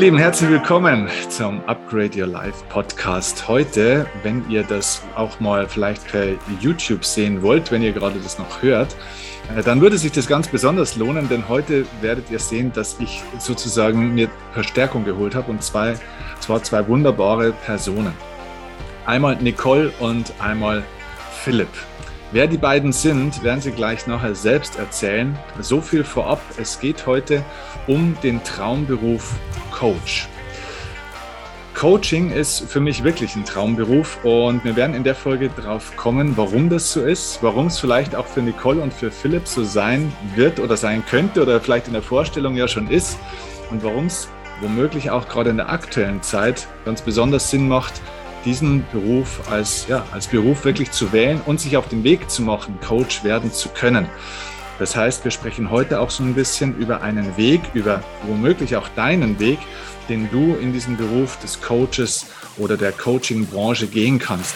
Lieben, herzlich willkommen zum Upgrade Your Life Podcast. Heute, wenn ihr das auch mal vielleicht per YouTube sehen wollt, wenn ihr gerade das noch hört, äh, dann würde sich das ganz besonders lohnen, denn heute werdet ihr sehen, dass ich sozusagen mir Verstärkung geholt habe und zwei, zwar zwei wunderbare Personen. Einmal Nicole und einmal Philipp. Wer die beiden sind, werden sie gleich nachher selbst erzählen. So viel vorab. Es geht heute um den Traumberuf Coach. Coaching ist für mich wirklich ein Traumberuf und wir werden in der Folge darauf kommen, warum das so ist, warum es vielleicht auch für Nicole und für Philipp so sein wird oder sein könnte oder vielleicht in der Vorstellung ja schon ist und warum es womöglich auch gerade in der aktuellen Zeit ganz besonders Sinn macht, diesen Beruf als, ja, als Beruf wirklich zu wählen und sich auf den Weg zu machen, Coach werden zu können. Das heißt, wir sprechen heute auch so ein bisschen über einen Weg, über womöglich auch deinen Weg, den du in diesen Beruf des Coaches oder der Coaching-Branche gehen kannst.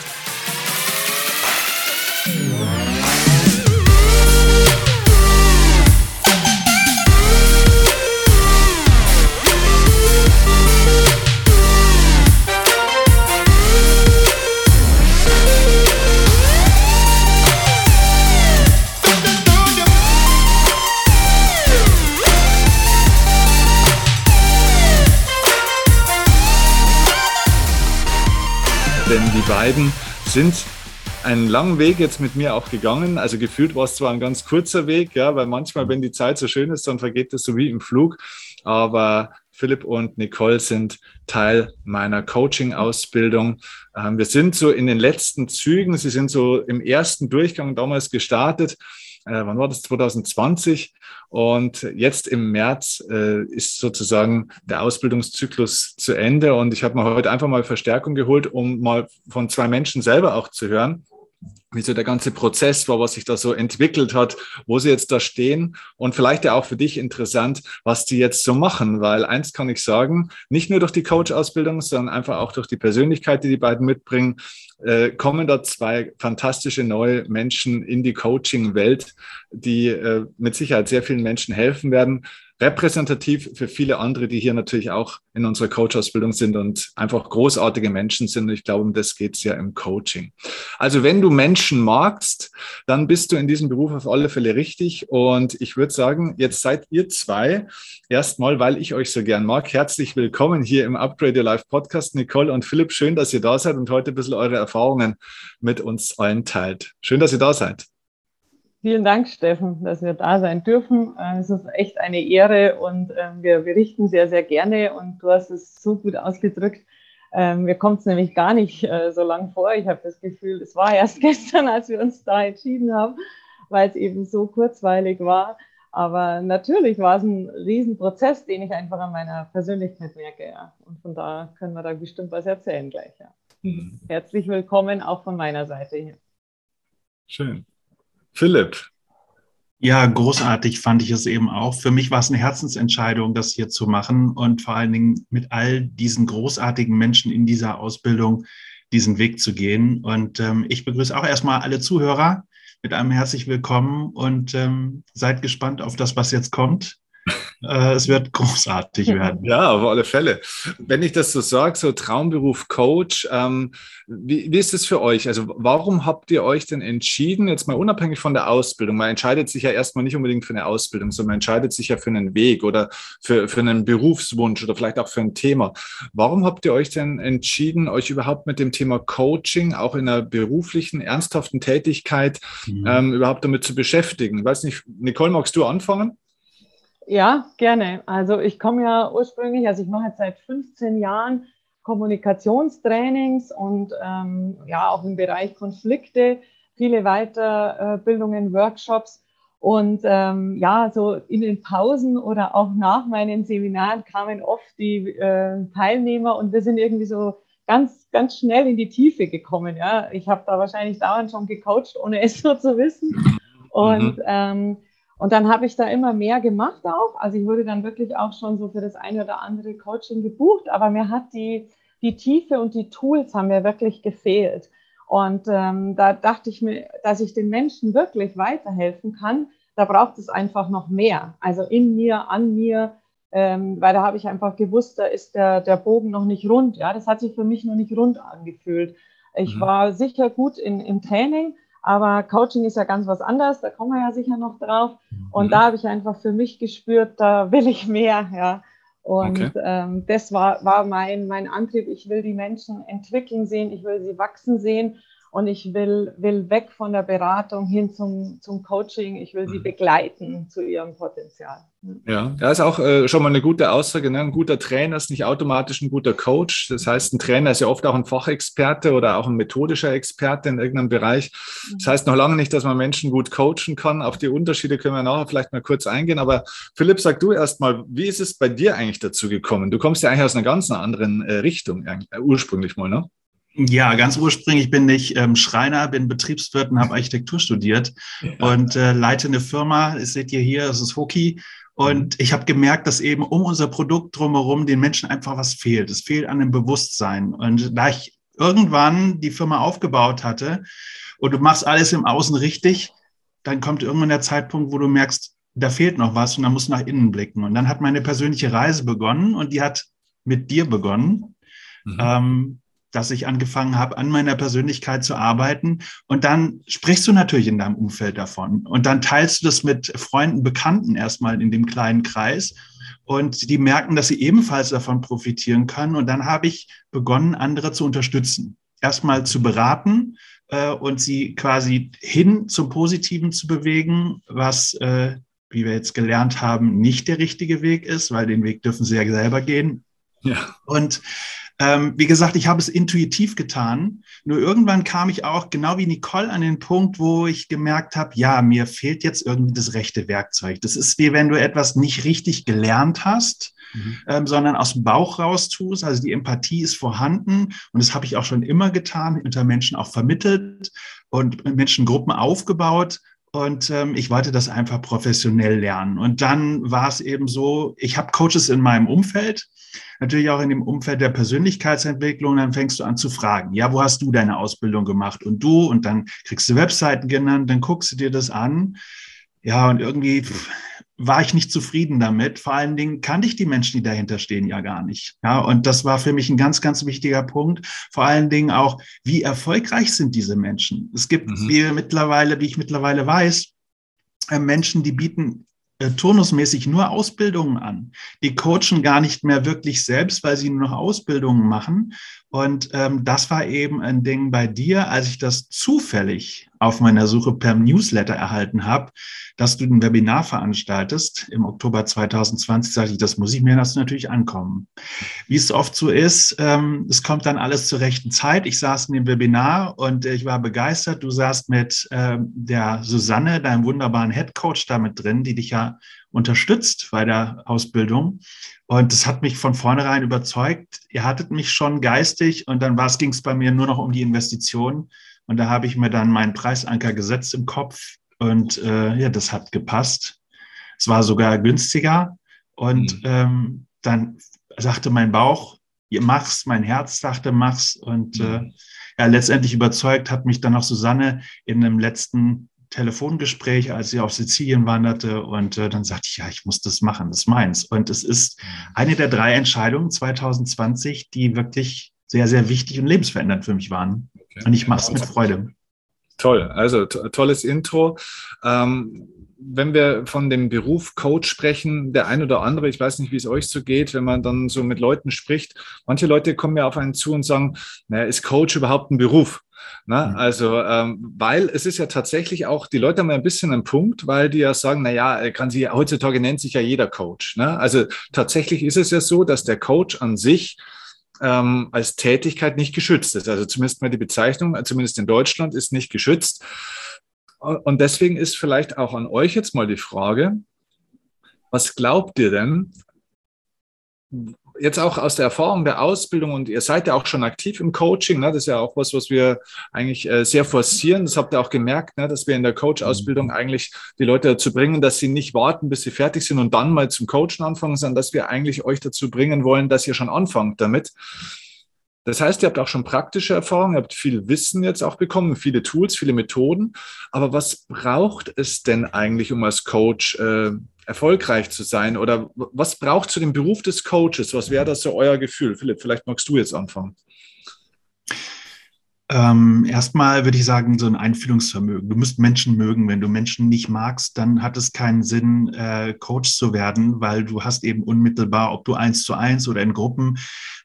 Beiden sind einen langen Weg jetzt mit mir auch gegangen. Also gefühlt war es zwar ein ganz kurzer Weg, ja, weil manchmal, wenn die Zeit so schön ist, dann vergeht das so wie im Flug. Aber Philipp und Nicole sind Teil meiner Coaching-Ausbildung. Ähm, wir sind so in den letzten Zügen. Sie sind so im ersten Durchgang damals gestartet äh, wann war das? 2020. Und jetzt im März äh, ist sozusagen der Ausbildungszyklus zu Ende. Und ich habe mir heute einfach mal Verstärkung geholt, um mal von zwei Menschen selber auch zu hören, wie so der ganze Prozess war, was sich da so entwickelt hat, wo sie jetzt da stehen. Und vielleicht ja auch für dich interessant, was die jetzt so machen, weil eins kann ich sagen, nicht nur durch die Coach-Ausbildung, sondern einfach auch durch die Persönlichkeit, die die beiden mitbringen, äh, kommen da zwei fantastische neue Menschen in die Coaching-Welt, die äh, mit Sicherheit sehr vielen Menschen helfen werden repräsentativ für viele andere, die hier natürlich auch in unserer Coach-Ausbildung sind und einfach großartige Menschen sind. Und ich glaube, um das geht es ja im Coaching. Also wenn du Menschen magst, dann bist du in diesem Beruf auf alle Fälle richtig. Und ich würde sagen, jetzt seid ihr zwei erstmal, weil ich euch so gern mag, herzlich willkommen hier im Upgrade Your Life Podcast. Nicole und Philipp, schön, dass ihr da seid und heute ein bisschen eure Erfahrungen mit uns allen teilt. Schön, dass ihr da seid. Vielen Dank, Steffen, dass wir da sein dürfen. Äh, es ist echt eine Ehre und ähm, wir berichten sehr, sehr gerne und du hast es so gut ausgedrückt. Ähm, mir kommt es nämlich gar nicht äh, so lang vor. Ich habe das Gefühl, es war erst gestern, als wir uns da entschieden haben, weil es eben so kurzweilig war. Aber natürlich war es ein Riesenprozess, den ich einfach an meiner Persönlichkeit merke. Ja. Und von da können wir da bestimmt was erzählen gleich. Ja. Mhm. Herzlich willkommen auch von meiner Seite hier. Schön. Philipp. Ja, großartig fand ich es eben auch. Für mich war es eine Herzensentscheidung, das hier zu machen und vor allen Dingen mit all diesen großartigen Menschen in dieser Ausbildung diesen Weg zu gehen. Und ähm, ich begrüße auch erstmal alle Zuhörer mit einem herzlich willkommen und ähm, seid gespannt auf das, was jetzt kommt. Äh, es wird großartig werden. Ja, auf alle Fälle. Wenn ich das so sage, so Traumberuf Coach, ähm, wie, wie, ist es für euch? Also warum habt ihr euch denn entschieden, jetzt mal unabhängig von der Ausbildung, man entscheidet sich ja erstmal nicht unbedingt für eine Ausbildung, sondern man entscheidet sich ja für einen Weg oder für, für einen Berufswunsch oder vielleicht auch für ein Thema. Warum habt ihr euch denn entschieden, euch überhaupt mit dem Thema Coaching auch in einer beruflichen, ernsthaften Tätigkeit mhm. ähm, überhaupt damit zu beschäftigen? Ich weiß nicht, Nicole, magst du anfangen? Ja, gerne. Also ich komme ja ursprünglich, also ich mache jetzt seit 15 Jahren Kommunikationstrainings und ähm, ja auch im Bereich Konflikte, viele Weiterbildungen, Workshops. Und ähm, ja, so in den Pausen oder auch nach meinen Seminaren kamen oft die äh, Teilnehmer und wir sind irgendwie so ganz, ganz schnell in die Tiefe gekommen. Ja, ich habe da wahrscheinlich dauernd schon gecoacht, ohne es so zu wissen. Und mhm. ähm, und dann habe ich da immer mehr gemacht auch. Also ich wurde dann wirklich auch schon so für das eine oder andere Coaching gebucht, aber mir hat die, die Tiefe und die Tools haben mir wirklich gefehlt. Und ähm, da dachte ich mir, dass ich den Menschen wirklich weiterhelfen kann, da braucht es einfach noch mehr. Also in mir, an mir, ähm, weil da habe ich einfach gewusst, da ist der, der Bogen noch nicht rund. Ja, das hat sich für mich noch nicht rund angefühlt. Ich mhm. war sicher gut in, im Training, aber Coaching ist ja ganz was anderes, da kommen wir ja sicher noch drauf. Und mhm. da habe ich einfach für mich gespürt, da will ich mehr, ja. Und okay. ähm, das war, war mein, mein Antrieb. Ich will die Menschen entwickeln sehen, ich will sie wachsen sehen und ich will, will weg von der Beratung hin zum, zum Coaching. Ich will sie mhm. begleiten zu ihrem Potenzial. Ja, da ist auch äh, schon mal eine gute Aussage. Ne? Ein guter Trainer ist nicht automatisch ein guter Coach. Das heißt, ein Trainer ist ja oft auch ein Fachexperte oder auch ein methodischer Experte in irgendeinem Bereich. Das heißt noch lange nicht, dass man Menschen gut coachen kann. Auf die Unterschiede können wir nachher vielleicht mal kurz eingehen. Aber Philipp, sag du erst mal, wie ist es bei dir eigentlich dazu gekommen? Du kommst ja eigentlich aus einer ganz anderen äh, Richtung, äh, ursprünglich mal, ne? Ja, ganz ursprünglich bin ich ähm, Schreiner, bin Betriebswirt und habe Architektur studiert und äh, leite eine Firma. Das seht ihr hier, das ist Hoki. Und ich habe gemerkt, dass eben um unser Produkt drumherum den Menschen einfach was fehlt. Es fehlt an dem Bewusstsein. Und da ich irgendwann die Firma aufgebaut hatte und du machst alles im Außen richtig, dann kommt irgendwann der Zeitpunkt, wo du merkst, da fehlt noch was und dann musst du nach innen blicken. Und dann hat meine persönliche Reise begonnen und die hat mit dir begonnen. Mhm. Ähm, dass ich angefangen habe, an meiner Persönlichkeit zu arbeiten. Und dann sprichst du natürlich in deinem Umfeld davon. Und dann teilst du das mit Freunden, Bekannten erstmal in dem kleinen Kreis. Und die merken, dass sie ebenfalls davon profitieren können. Und dann habe ich begonnen, andere zu unterstützen. Erstmal zu beraten äh, und sie quasi hin zum Positiven zu bewegen, was, äh, wie wir jetzt gelernt haben, nicht der richtige Weg ist, weil den Weg dürfen sie ja selber gehen. Ja. Und ähm, wie gesagt, ich habe es intuitiv getan. Nur irgendwann kam ich auch, genau wie Nicole, an den Punkt, wo ich gemerkt habe, ja, mir fehlt jetzt irgendwie das rechte Werkzeug. Das ist wie wenn du etwas nicht richtig gelernt hast, mhm. ähm, sondern aus dem Bauch raus tust. Also die Empathie ist vorhanden und das habe ich auch schon immer getan, unter Menschen auch vermittelt und Menschengruppen aufgebaut. Und ähm, ich wollte das einfach professionell lernen. Und dann war es eben so, ich habe Coaches in meinem Umfeld, natürlich auch in dem Umfeld der Persönlichkeitsentwicklung, dann fängst du an zu fragen, ja, wo hast du deine Ausbildung gemacht und du und dann kriegst du Webseiten genannt, dann guckst du dir das an. Ja, und irgendwie war ich nicht zufrieden damit. Vor allen Dingen kannte ich die Menschen, die dahinter stehen, ja gar nicht. Ja, und das war für mich ein ganz, ganz wichtiger Punkt. Vor allen Dingen auch, wie erfolgreich sind diese Menschen? Es gibt, mhm. wie mittlerweile, wie ich mittlerweile weiß, äh, Menschen, die bieten äh, turnusmäßig nur Ausbildungen an. Die coachen gar nicht mehr wirklich selbst, weil sie nur noch Ausbildungen machen. Und ähm, das war eben ein Ding bei dir, als ich das zufällig auf meiner Suche per Newsletter erhalten habe, dass du ein Webinar veranstaltest im Oktober 2020, sagte ich, das muss ich mir das natürlich ankommen. Wie es oft so ist, ähm, es kommt dann alles zur rechten Zeit. Ich saß in dem Webinar und ich war begeistert. Du saßt mit ähm, der Susanne, deinem wunderbaren Head Coach, da mit drin, die dich ja unterstützt bei der Ausbildung. Und das hat mich von vornherein überzeugt. Ihr hattet mich schon geistig und dann ging es bei mir nur noch um die Investition. Und da habe ich mir dann meinen Preisanker gesetzt im Kopf und äh, ja, das hat gepasst. Es war sogar günstiger. Und mhm. ähm, dann sagte mein Bauch, mach's, mein Herz sagte, mach's. Und mhm. äh, ja, letztendlich überzeugt hat mich dann auch Susanne in einem letzten Telefongespräch, als sie auf Sizilien wanderte. Und äh, dann sagte ich, ja, ich muss das machen, das ist meins. Und es ist mhm. eine der drei Entscheidungen 2020, die wirklich sehr, sehr wichtig und lebensverändernd für mich waren. Okay. Und ich mache es mit Freude. Toll, also tolles Intro. Ähm, wenn wir von dem Beruf Coach sprechen, der ein oder andere, ich weiß nicht, wie es euch so geht, wenn man dann so mit Leuten spricht, manche Leute kommen ja auf einen zu und sagen, naja, ist Coach überhaupt ein Beruf? Na, mhm. also, ähm, weil es ist ja tatsächlich auch, die Leute haben ja ein bisschen einen Punkt, weil die ja sagen, naja, kann sie, heutzutage nennt sich ja jeder Coach. Ne? Also tatsächlich ist es ja so, dass der Coach an sich ähm, als Tätigkeit nicht geschützt ist. Also zumindest mal die Bezeichnung, zumindest in Deutschland, ist nicht geschützt. Und deswegen ist vielleicht auch an euch jetzt mal die Frage, was glaubt ihr denn, jetzt auch aus der Erfahrung der Ausbildung und ihr seid ja auch schon aktiv im Coaching, ne? das ist ja auch was, was wir eigentlich äh, sehr forcieren. Das habt ihr auch gemerkt, ne? dass wir in der Coach-Ausbildung mhm. eigentlich die Leute dazu bringen, dass sie nicht warten, bis sie fertig sind und dann mal zum Coachen anfangen, sondern dass wir eigentlich euch dazu bringen wollen, dass ihr schon anfangt damit. Das heißt, ihr habt auch schon praktische Erfahrungen, ihr habt viel Wissen jetzt auch bekommen, viele Tools, viele Methoden. Aber was braucht es denn eigentlich, um als Coach äh, erfolgreich zu sein? Oder was braucht zu dem Beruf des Coaches? Was wäre das so euer Gefühl? Philipp, vielleicht magst du jetzt anfangen. Ähm, erstmal würde ich sagen, so ein Einfühlungsvermögen. Du musst Menschen mögen. Wenn du Menschen nicht magst, dann hat es keinen Sinn, äh, Coach zu werden, weil du hast eben unmittelbar, ob du eins zu eins oder in Gruppen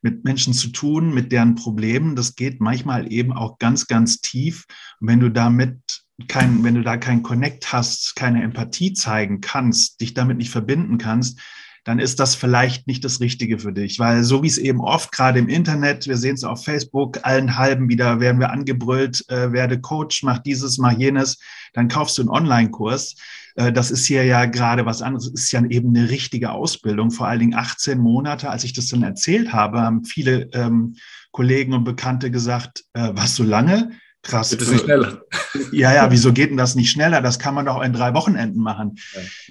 mit Menschen zu tun, mit deren Problemen. Das geht manchmal eben auch ganz, ganz tief. Und wenn du damit kein, wenn du da keinen Connect hast, keine Empathie zeigen kannst, dich damit nicht verbinden kannst, dann ist das vielleicht nicht das Richtige für dich. Weil so wie es eben oft gerade im Internet, wir sehen es auf Facebook, allen halben wieder werden wir angebrüllt, äh, werde Coach, mach dieses, mach jenes, dann kaufst du einen Online-Kurs. Äh, das ist hier ja gerade was anderes, das ist ja eben eine richtige Ausbildung, vor allen Dingen 18 Monate. Als ich das dann erzählt habe, haben viele ähm, Kollegen und Bekannte gesagt, äh, was so lange? Krass. Geht es nicht schneller? Ja, ja, wieso geht denn das nicht schneller? Das kann man doch in drei Wochenenden machen.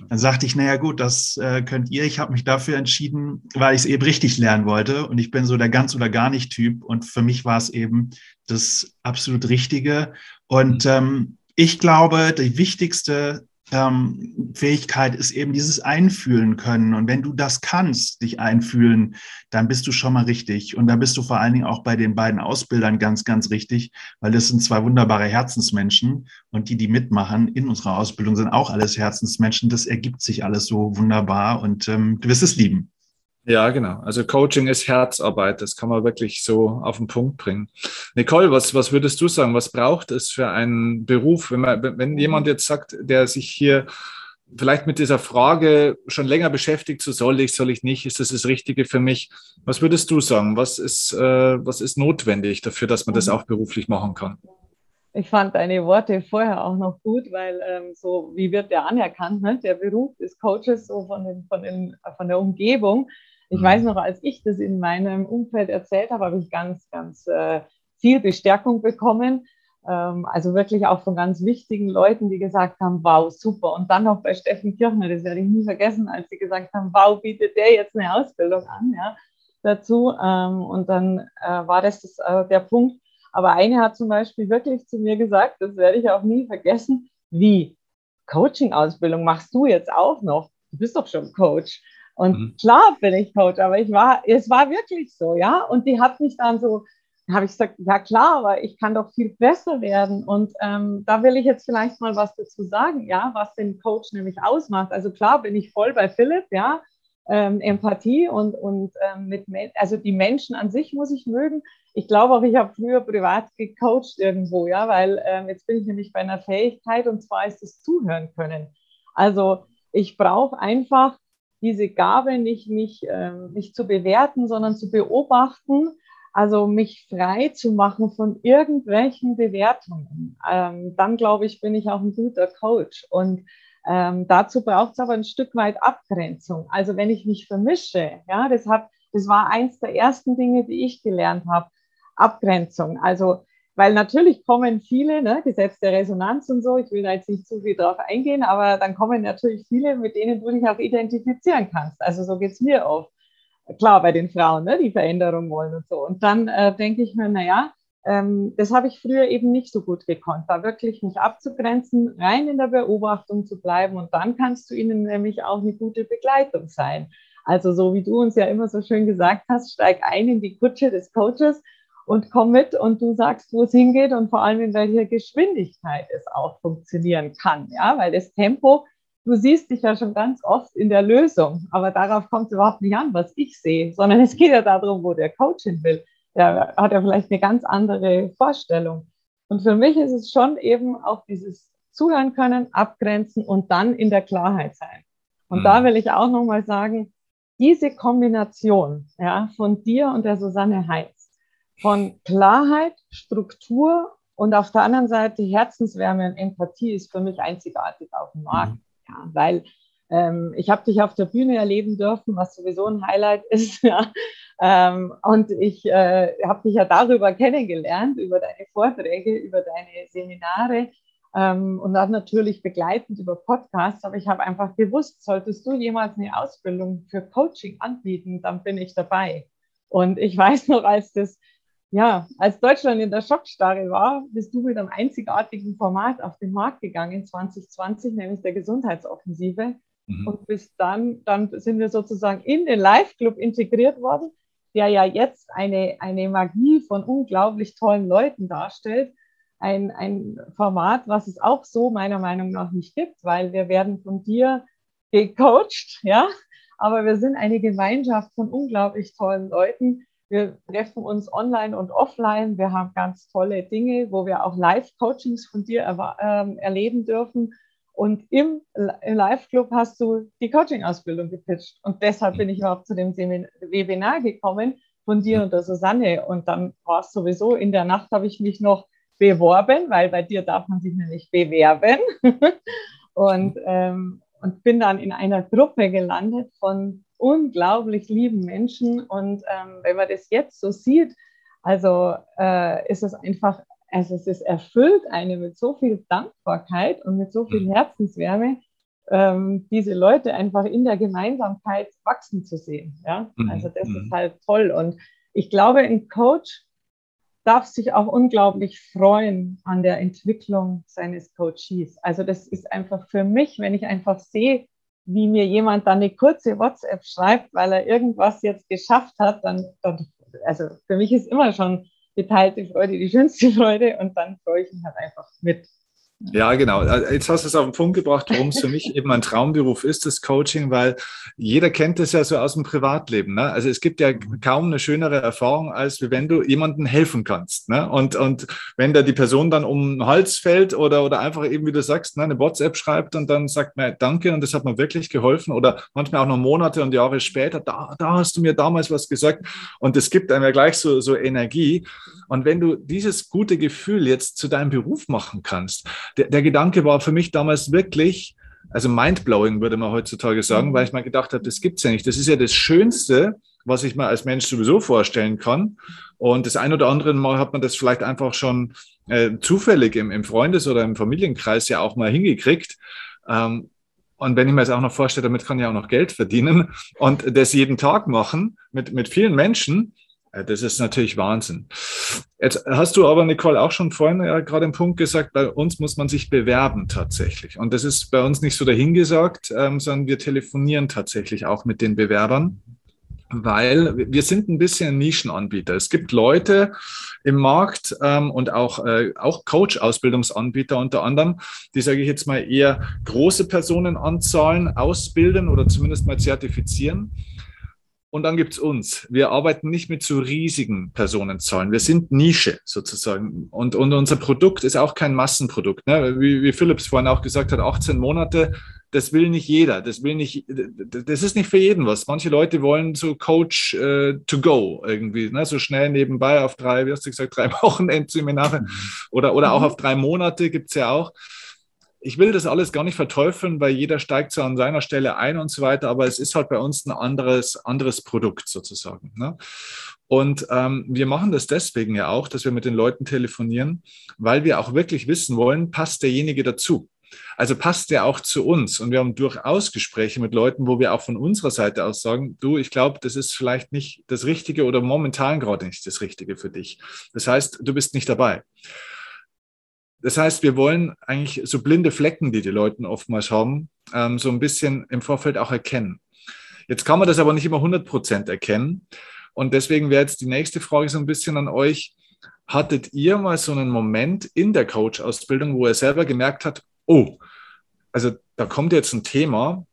Dann sagte ich, naja gut, das äh, könnt ihr. Ich habe mich dafür entschieden, weil ich es eben richtig lernen wollte. Und ich bin so der ganz oder gar nicht Typ. Und für mich war es eben das absolut Richtige. Und mhm. ähm, ich glaube, die wichtigste ähm, Fähigkeit ist eben dieses Einfühlen können. Und wenn du das kannst, dich einfühlen, dann bist du schon mal richtig. Und da bist du vor allen Dingen auch bei den beiden Ausbildern ganz, ganz richtig, weil das sind zwei wunderbare Herzensmenschen. Und die, die mitmachen in unserer Ausbildung, sind auch alles Herzensmenschen. Das ergibt sich alles so wunderbar und ähm, du wirst es lieben. Ja, genau. Also Coaching ist Herzarbeit. Das kann man wirklich so auf den Punkt bringen. Nicole, was, was würdest du sagen? Was braucht es für einen Beruf? Wenn, man, wenn jemand jetzt sagt, der sich hier vielleicht mit dieser Frage schon länger beschäftigt, so soll ich, soll ich nicht, ist das das Richtige für mich? Was würdest du sagen? Was ist, äh, was ist notwendig dafür, dass man das mhm. auch beruflich machen kann? Ich fand deine Worte vorher auch noch gut, weil ähm, so, wie wird der anerkannt, ne? der Beruf des Coaches so von, den, von, den, von der Umgebung. Ich mhm. weiß noch, als ich das in meinem Umfeld erzählt habe, habe ich ganz, ganz äh, viel Bestärkung bekommen. Ähm, also wirklich auch von ganz wichtigen Leuten, die gesagt haben, wow, super. Und dann noch bei Steffen Kirchner, das werde ich nie vergessen, als sie gesagt haben, wow, bietet der jetzt eine Ausbildung an, ja, dazu. Ähm, und dann äh, war das, das äh, der Punkt. Aber eine hat zum Beispiel wirklich zu mir gesagt, das werde ich auch nie vergessen, wie Coaching-Ausbildung machst du jetzt auch noch? Du bist doch schon Coach. Und mhm. klar bin ich Coach, aber ich war, es war wirklich so, ja. Und die hat mich dann so, habe ich gesagt, ja klar, aber ich kann doch viel besser werden. Und ähm, da will ich jetzt vielleicht mal was dazu sagen, ja, was den Coach nämlich ausmacht. Also klar bin ich voll bei Philipp, ja, ähm, Empathie und, und ähm, mit, also die Menschen an sich muss ich mögen. Ich glaube auch, ich habe früher privat gecoacht irgendwo, ja, weil ähm, jetzt bin ich nämlich bei einer Fähigkeit und zwar ist das Zuhören können. Also ich brauche einfach diese Gabe nicht, mich, äh, nicht zu bewerten, sondern zu beobachten, also mich frei zu machen von irgendwelchen Bewertungen. Ähm, dann glaube ich, bin ich auch ein guter Coach. Und ähm, dazu braucht es aber ein Stück weit Abgrenzung. Also wenn ich mich vermische, ja, das hat, das war eins der ersten Dinge, die ich gelernt habe. Abgrenzung. Also weil natürlich kommen viele, ne, Gesetz der Resonanz und so, ich will da jetzt nicht zu viel drauf eingehen, aber dann kommen natürlich viele, mit denen du dich auch identifizieren kannst. Also so geht es mir oft. Klar, bei den Frauen, ne, die Veränderung wollen und so. Und dann äh, denke ich mir, naja, ähm, das habe ich früher eben nicht so gut gekonnt, da wirklich mich abzugrenzen, rein in der Beobachtung zu bleiben und dann kannst du ihnen nämlich auch eine gute Begleitung sein. Also so wie du uns ja immer so schön gesagt hast, steig ein in die Kutsche des Coaches und komm mit und du sagst, wo es hingeht und vor allem in welcher Geschwindigkeit es auch funktionieren kann. Ja, weil das Tempo, du siehst dich ja schon ganz oft in der Lösung, aber darauf kommt es überhaupt nicht an, was ich sehe, sondern es geht ja darum, wo der Coach hin will. Der hat ja vielleicht eine ganz andere Vorstellung. Und für mich ist es schon eben auch dieses Zuhören können, abgrenzen und dann in der Klarheit sein. Und mhm. da will ich auch nochmal sagen, diese Kombination ja, von dir und der Susanne Heinz, von Klarheit, Struktur und auf der anderen Seite Herzenswärme und Empathie ist für mich einzigartig auf dem Markt. Mhm. Ja, weil ähm, ich habe dich auf der Bühne erleben dürfen, was sowieso ein Highlight ist. Ja. Ähm, und ich äh, habe dich ja darüber kennengelernt, über deine Vorträge, über deine Seminare ähm, und dann natürlich begleitend über Podcasts. Aber ich habe einfach gewusst, solltest du jemals eine Ausbildung für Coaching anbieten, dann bin ich dabei. Und ich weiß noch, als das ja, als Deutschland in der Schockstarre war, bist du mit einem einzigartigen Format auf den Markt gegangen, 2020, nämlich der Gesundheitsoffensive. Mhm. Und bis dann, dann sind wir sozusagen in den Live-Club integriert worden, der ja jetzt eine, eine Magie von unglaublich tollen Leuten darstellt. Ein, ein Format, was es auch so meiner Meinung nach nicht gibt, weil wir werden von dir gecoacht, ja, aber wir sind eine Gemeinschaft von unglaublich tollen Leuten. Wir treffen uns online und offline. Wir haben ganz tolle Dinge, wo wir auch Live-Coachings von dir äh, erleben dürfen. Und im, Live-Club hast du die Coaching-Ausbildung gepitcht. Und deshalb bin ich überhaupt zu dem Webinar gekommen von dir und der Susanne. Und dann war es sowieso, in der Nacht habe ich mich noch beworben, weil bei dir darf man sich nämlich bewerben. und, ähm, und bin dann in einer Gruppe gelandet von unglaublich lieben Menschen. Und ähm, wenn man das jetzt so sieht, also äh, ist es einfach, also es ist erfüllt eine mit so viel Dankbarkeit und mit so viel mhm. Herzenswärme, ähm, diese Leute einfach in der Gemeinsamkeit wachsen zu sehen. Ja? Mhm. Also das ist mhm. halt toll. Und ich glaube, ein Coach darf sich auch unglaublich freuen an der Entwicklung seines Coaches. Also das ist einfach für mich, wenn ich einfach sehe, wie mir jemand dann eine kurze WhatsApp schreibt, weil er irgendwas jetzt geschafft hat, dann, dann also für mich ist immer schon geteilte Freude die schönste Freude und dann freue ich mich halt einfach mit. Ja, genau. Äh, jetzt hast du es auf den Punkt gebracht, warum es für mich eben ein Traumberuf ist, das Coaching, weil jeder kennt es ja so aus dem Privatleben. Ne? Also es gibt ja kaum eine schönere Erfahrung, als wenn du jemandem helfen kannst. Ne? Und, und wenn da die Person dann um den Hals fällt oder, oder einfach eben, wie du sagst, ne, eine WhatsApp schreibt und dann sagt man Danke und das hat mir wirklich geholfen oder manchmal auch noch Monate und Jahre später, da, da hast du mir damals was gesagt und es gibt einem ja gleich so, so Energie. Und wenn du dieses gute Gefühl jetzt zu deinem Beruf machen kannst, der, der Gedanke war für mich damals wirklich, also mindblowing würde man heutzutage sagen, mhm. weil ich mal gedacht habe, das gibt's ja nicht. Das ist ja das Schönste, was ich mir als Mensch sowieso vorstellen kann. Und das ein oder andere Mal hat man das vielleicht einfach schon äh, zufällig im, im Freundes- oder im Familienkreis ja auch mal hingekriegt. Ähm, und wenn ich mir das auch noch vorstelle, damit kann ich auch noch Geld verdienen und das jeden Tag machen mit, mit vielen Menschen, das ist natürlich Wahnsinn. Jetzt hast du aber, Nicole, auch schon vorhin ja gerade im Punkt gesagt, bei uns muss man sich bewerben tatsächlich. Und das ist bei uns nicht so dahingesagt, ähm, sondern wir telefonieren tatsächlich auch mit den Bewerbern, weil wir sind ein bisschen ein Nischenanbieter. Es gibt Leute im Markt ähm, und auch, äh, auch Coach-Ausbildungsanbieter unter anderem, die, sage ich jetzt mal, eher große Personenanzahlen ausbilden oder zumindest mal zertifizieren. Und dann gibt's uns. Wir arbeiten nicht mit so riesigen Personenzahlen. Wir sind Nische sozusagen. Und, und unser Produkt ist auch kein Massenprodukt. Ne? Wie, wie Philips vorhin auch gesagt hat, 18 Monate, das will nicht jeder. Das will nicht, das ist nicht für jeden was. Manche Leute wollen so Coach äh, to go irgendwie, ne? so schnell nebenbei auf drei, wie hast du gesagt, drei Wochenendseminare mhm. oder, oder auch mhm. auf drei Monate gibt's ja auch ich will das alles gar nicht verteufeln, weil jeder steigt so an seiner Stelle ein und so weiter, aber es ist halt bei uns ein anderes, anderes Produkt sozusagen. Ne? Und ähm, wir machen das deswegen ja auch, dass wir mit den Leuten telefonieren, weil wir auch wirklich wissen wollen, passt derjenige dazu. Also passt der auch zu uns. Und wir haben durchaus Gespräche mit Leuten, wo wir auch von unserer Seite aus sagen, du, ich glaube, das ist vielleicht nicht das Richtige oder momentan gerade nicht das Richtige für dich. Das heißt, du bist nicht dabei. Das heißt, wir wollen eigentlich so blinde Flecken, die die Leute oftmals haben, ähm, so ein bisschen im Vorfeld auch erkennen. Jetzt kann man das aber nicht immer 100 Prozent erkennen. Und deswegen wäre jetzt die nächste Frage so ein bisschen an euch. Hattet ihr mal so einen Moment in der Coach-Ausbildung, wo ihr selber gemerkt habt, oh, also da kommt jetzt ein Thema,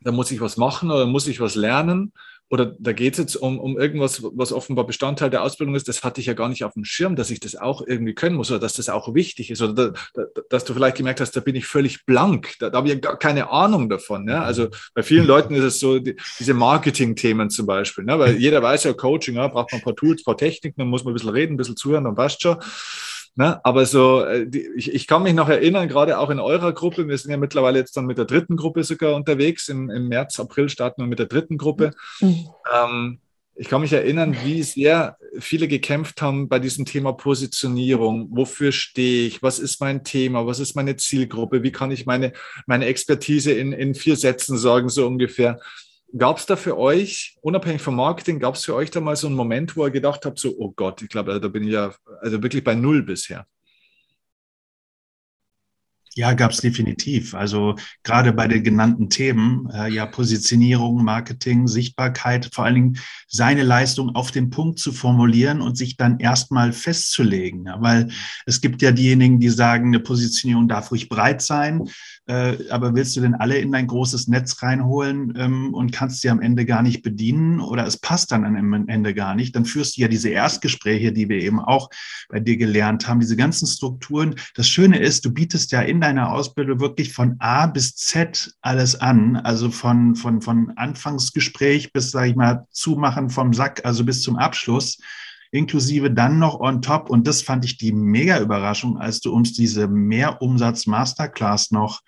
da muss ich was machen oder muss ich was lernen oder da geht es jetzt um, um irgendwas, was offenbar Bestandteil der Ausbildung ist, das hatte ich ja gar nicht auf dem Schirm, dass ich das auch irgendwie können muss oder dass das auch wichtig ist oder da, da, dass du vielleicht gemerkt hast, da bin ich völlig blank, da, da habe ich ja gar keine Ahnung davon. Ja? Also bei vielen Leuten ist es so, die, diese Marketing-Themen zum Beispiel, ne? weil jeder weiß ja, Coaching, ja, braucht man ein paar Tools, ein paar Techniken, dann muss man ein bisschen reden, ein bisschen zuhören, dann passt schon. Ne? Aber so, äh, die, ich, ich kann mich noch erinnern, gerade auch in eurer Gruppe, wir sind ja mittlerweile jetzt dann mit der dritten Gruppe sogar unterwegs. Im, im März, April starten wir mit der dritten Gruppe. Mhm. Ähm, ich kann mich erinnern, wie sehr viele gekämpft haben bei diesem Thema Positionierung. Wofür stehe ich? Was ist mein Thema? Was ist meine Zielgruppe? Wie kann ich meine, meine Expertise in, in vier Sätzen sagen, so ungefähr? Gab es da für euch, unabhängig vom Marketing, gab es für euch da mal so einen Moment, wo ihr gedacht habt, so, oh Gott, ich glaube, da bin ich ja also wirklich bei Null bisher? Ja, gab es definitiv. Also gerade bei den genannten Themen, äh, ja, Positionierung, Marketing, Sichtbarkeit, vor allen Dingen seine Leistung auf den Punkt zu formulieren und sich dann erstmal festzulegen. Ja, weil es gibt ja diejenigen, die sagen, eine Positionierung darf ruhig breit sein. Äh, aber willst du denn alle in dein großes Netz reinholen ähm, und kannst sie am Ende gar nicht bedienen oder es passt dann am Ende gar nicht? Dann führst du ja diese Erstgespräche, die wir eben auch bei dir gelernt haben, diese ganzen Strukturen. Das Schöne ist, du bietest ja in deiner Ausbildung wirklich von A bis Z alles an, also von, von, von Anfangsgespräch bis, sage ich mal, Zumachen vom Sack, also bis zum Abschluss inklusive dann noch on top. Und das fand ich die mega Überraschung, als du uns diese Mehrumsatz Masterclass noch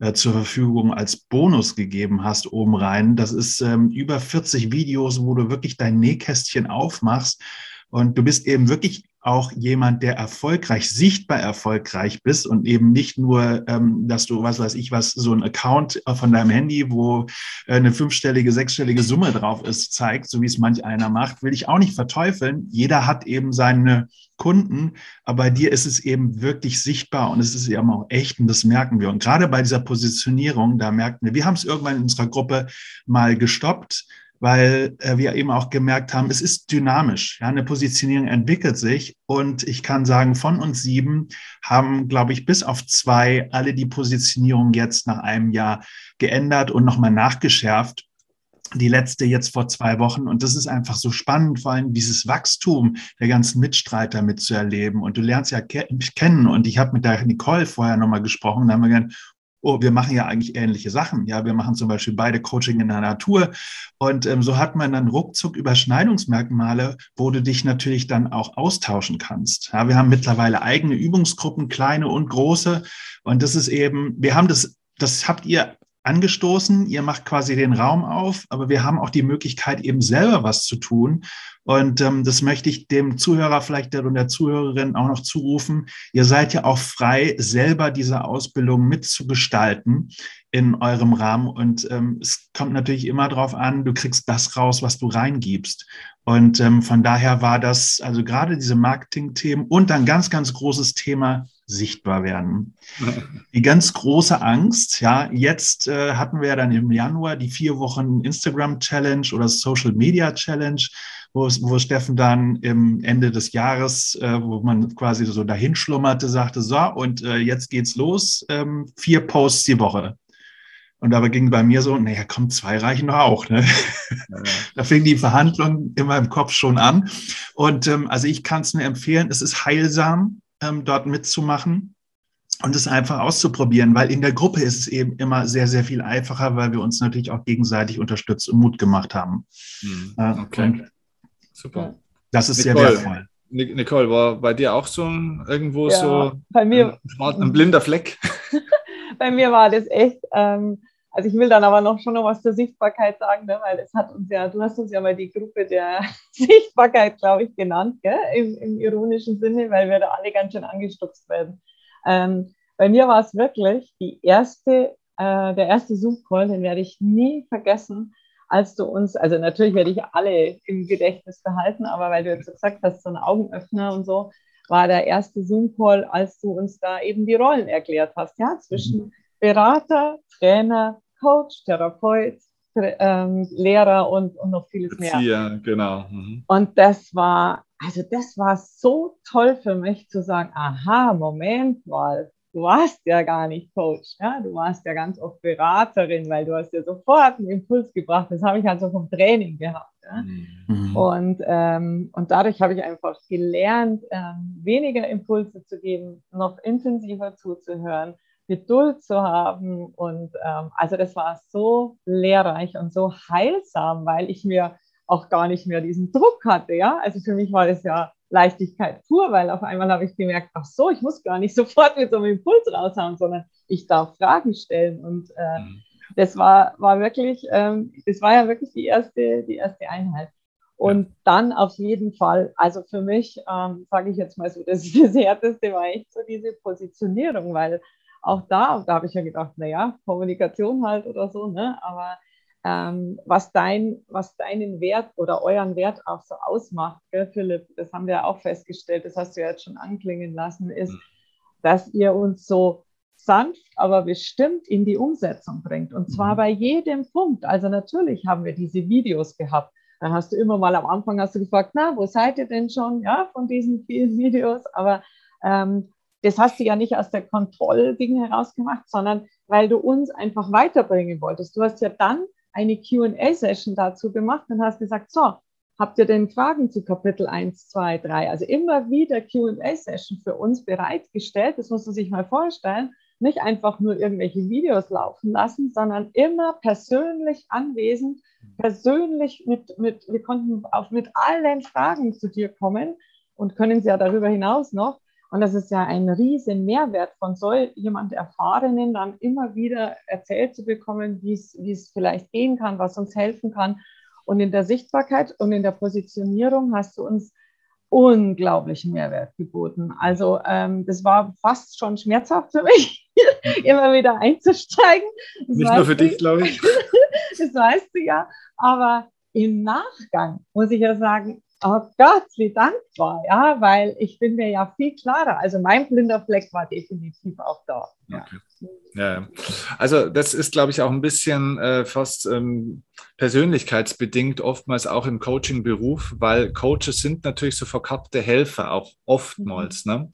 äh, zur Verfügung als Bonus gegeben hast oben rein. Das ist ähm, über 40 Videos, wo du wirklich dein Nähkästchen aufmachst. Und du bist eben wirklich auch jemand, der erfolgreich, sichtbar erfolgreich bist und eben nicht nur, ähm, dass du, was weiß ich, was so ein Account von deinem Handy, wo äh, eine fünfstellige, sechsstellige Summe drauf ist, zeigt, so wie es manch einer macht, will ich auch nicht verteufeln. Jeder hat eben seine Kunden, aber bei dir ist es eben wirklich sichtbar und es ist eben auch echt und das merken wir. Und gerade bei dieser Positionierung, da merken wir, wir haben es irgendwann in unserer Gruppe mal gestoppt, weil äh, wir eben auch gemerkt haben, es ist dynamisch. Ja, eine Positionierung entwickelt sich und ich kann sagen, von uns sieben haben, glaube ich, bis auf zwei alle die Positionierung jetzt nach einem Jahr geändert und nochmal nachgeschärft. Die letzte jetzt vor zwei Wochen. Und das ist einfach so spannend, vor allem dieses Wachstum der ganzen Mitstreiter mitzuerleben. Und du lernst ja ke kennen. Und ich habe mit der Nicole vorher nochmal gesprochen. Da haben wir gesagt, oh, wir machen ja eigentlich ähnliche Sachen. Ja, wir machen zum Beispiel beide Coaching in der Natur. Und ähm, so hat man dann ruckzuck Überschneidungsmerkmale, wo du dich natürlich dann auch austauschen kannst. Ja, wir haben mittlerweile eigene Übungsgruppen, kleine und große. Und das ist eben, wir haben das, das habt ihr angestoßen. Ihr macht quasi den Raum auf, aber wir haben auch die Möglichkeit, eben selber was zu tun. Und ähm, das möchte ich dem Zuhörer vielleicht und der Zuhörerin auch noch zurufen. Ihr seid ja auch frei, selber diese Ausbildung mitzugestalten in eurem Rahmen. Und ähm, es kommt natürlich immer darauf an, du kriegst das raus, was du reingibst. Und ähm, von daher war das, also gerade diese Marketing-Themen und ein ganz, ganz großes Thema sichtbar werden. Die ganz große Angst, ja, jetzt äh, hatten wir ja dann im Januar die vier Wochen Instagram Challenge oder Social Media Challenge wo, wo Steffen dann im Ende des Jahres, äh, wo man quasi so dahin schlummerte, sagte, so, und äh, jetzt geht's los, ähm, vier Posts die Woche. Und dabei ging bei mir so, naja, komm, zwei reichen doch auch. Ne? Ja, da fing die Verhandlung in meinem Kopf schon an. Und ähm, also ich kann es nur empfehlen, es ist heilsam, ähm, dort mitzumachen und es einfach auszuprobieren, weil in der Gruppe ist es eben immer sehr, sehr viel einfacher, weil wir uns natürlich auch gegenseitig unterstützt und Mut gemacht haben. Hm, okay. Und Super. Das ist Nicole, sehr wertvoll. Nicole, war bei dir auch so ein, irgendwo ja, so bei mir, ein, ein blinder Fleck? bei mir war das echt, ähm, also ich will dann aber noch schon noch was zur Sichtbarkeit sagen, ne, weil es hat uns ja, du hast uns ja mal die Gruppe der Sichtbarkeit, glaube ich, genannt, gell? Im, Im, ironischen Sinne, weil wir da alle ganz schön angestupst werden. Ähm, bei mir war es wirklich die erste, äh, der erste Zoom-Call, den werde ich nie vergessen als du uns, also natürlich werde ich alle im Gedächtnis behalten, aber weil du jetzt gesagt hast, so ein Augenöffner und so, war der erste Zoom-Call, als du uns da eben die Rollen erklärt hast, ja, zwischen mhm. Berater, Trainer, Coach, Therapeut, ähm, Lehrer und, und noch vieles mehr. Ja, genau. Mhm. Und das war, also das war so toll für mich zu sagen, aha, Moment mal, du warst ja gar nicht Coach, ja? du warst ja ganz oft Beraterin, weil du hast ja sofort einen Impuls gebracht. Das habe ich also vom Training gehabt. Ja? Mhm. Und, ähm, und dadurch habe ich einfach gelernt, ähm, weniger Impulse zu geben, noch intensiver zuzuhören, Geduld zu haben. Und ähm, also das war so lehrreich und so heilsam, weil ich mir auch gar nicht mehr diesen Druck hatte. Ja? Also für mich war das ja Leichtigkeit pur, weil auf einmal habe ich gemerkt, ach so, ich muss gar nicht sofort mit so einem Impuls raushauen, sondern ich darf Fragen stellen. Und äh, mhm. das war, war wirklich, ähm, das war ja wirklich die erste, die erste Einheit. Und ja. dann auf jeden Fall, also für mich, ähm, sage ich jetzt mal so, das, das Härteste war echt so diese Positionierung, weil auch da, da habe ich ja gedacht, naja, Kommunikation halt oder so, ne? Aber ähm, was, dein, was deinen Wert oder euren Wert auch so ausmacht, gell, Philipp, das haben wir auch festgestellt, das hast du ja jetzt schon anklingen lassen, ist, mhm. dass ihr uns so sanft, aber bestimmt in die Umsetzung bringt. Und zwar mhm. bei jedem Punkt. Also natürlich haben wir diese Videos gehabt. Dann hast du immer mal am Anfang hast du gefragt, na, wo seid ihr denn schon? Ja, von diesen vielen Videos. Aber ähm, das hast du ja nicht aus der Kontrollding heraus gemacht, sondern weil du uns einfach weiterbringen wolltest. Du hast ja dann eine QA-Session dazu gemacht und hast gesagt, so, habt ihr denn Fragen zu Kapitel 1, 2, 3? Also immer wieder QA-Session für uns bereitgestellt. Das muss man sich mal vorstellen. Nicht einfach nur irgendwelche Videos laufen lassen, sondern immer persönlich anwesend, persönlich mit, mit wir konnten auch mit allen Fragen zu dir kommen und können sie ja darüber hinaus noch. Und das ist ja ein riesen Mehrwert von so jemand Erfahrenen, dann immer wieder erzählt zu bekommen, wie es, wie es vielleicht gehen kann, was uns helfen kann. Und in der Sichtbarkeit und in der Positionierung hast du uns unglaublichen Mehrwert geboten. Also ähm, das war fast schon schmerzhaft für mich, immer wieder einzusteigen. Das Nicht nur für du, dich, glaube ich. das weißt du ja. Aber im Nachgang muss ich ja sagen, oh Gott, wie dankbar, ja, weil ich bin mir ja viel klarer. Also mein blinder Fleck war definitiv auch da. Ja. Okay. Ja, also das ist, glaube ich, auch ein bisschen äh, fast ähm, persönlichkeitsbedingt, oftmals auch im Coaching-Beruf, weil Coaches sind natürlich so verkappte Helfer, auch oftmals. Mhm. Ne?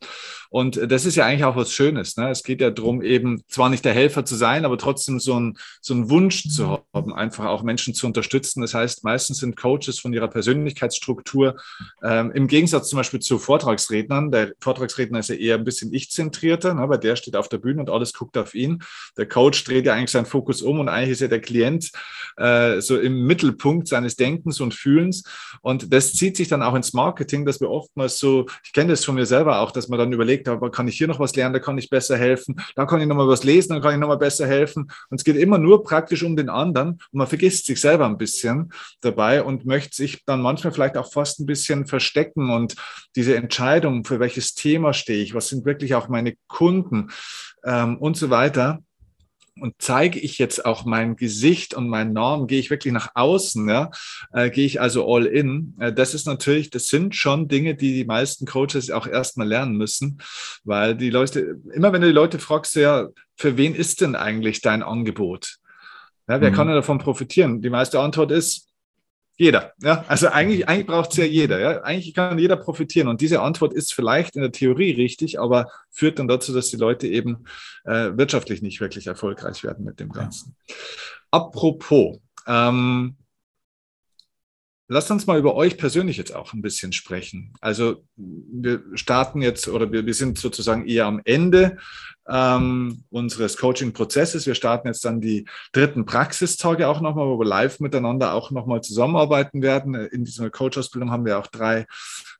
Und das ist ja eigentlich auch was Schönes. Ne? Es geht ja darum, eben zwar nicht der Helfer zu sein, aber trotzdem so ein, so ein Wunsch zu mhm. haben, einfach auch Menschen zu unterstützen. Das heißt, meistens sind Coaches von ihrer Persönlichkeitsstruktur ähm, im Gegensatz zum Beispiel zu Vortragsrednern. Der Vortragsredner ist ja eher ein bisschen ich-zentrierter, ne? weil der steht auf der Bühne und alles guckt auf ihn. Der Coach dreht ja eigentlich seinen Fokus um und eigentlich ist ja der Klient äh, so im Mittelpunkt seines Denkens und Fühlens. Und das zieht sich dann auch ins Marketing, dass wir oftmals so, ich kenne das von mir selber auch, dass man dann überlegt, aber kann ich hier noch was lernen, da kann ich besser helfen, da kann ich nochmal was lesen, dann kann ich nochmal besser helfen. Und es geht immer nur praktisch um den anderen und man vergisst sich selber ein bisschen dabei und möchte sich dann manchmal vielleicht auch fast ein bisschen verstecken und diese Entscheidung, für welches Thema stehe ich, was sind wirklich auch meine Kunden, ähm, und so weiter. Und zeige ich jetzt auch mein Gesicht und meinen Norm, gehe ich wirklich nach außen, ja? Äh, gehe ich also all in. Äh, das ist natürlich, das sind schon Dinge, die die meisten Coaches auch erstmal lernen müssen, weil die Leute, immer wenn du die Leute fragst, ja, für wen ist denn eigentlich dein Angebot? Ja, wer mhm. kann davon profitieren? Die meiste Antwort ist, jeder. Ja? Also eigentlich, eigentlich braucht es ja jeder. Ja? Eigentlich kann jeder profitieren. Und diese Antwort ist vielleicht in der Theorie richtig, aber führt dann dazu, dass die Leute eben äh, wirtschaftlich nicht wirklich erfolgreich werden mit dem Ganzen. Ja. Apropos, ähm, Lasst uns mal über euch persönlich jetzt auch ein bisschen sprechen. Also wir starten jetzt oder wir, wir sind sozusagen eher am Ende ähm, unseres Coaching-Prozesses. Wir starten jetzt dann die dritten Praxistage auch nochmal, wo wir live miteinander auch nochmal zusammenarbeiten werden. In dieser Coach-Ausbildung haben wir auch drei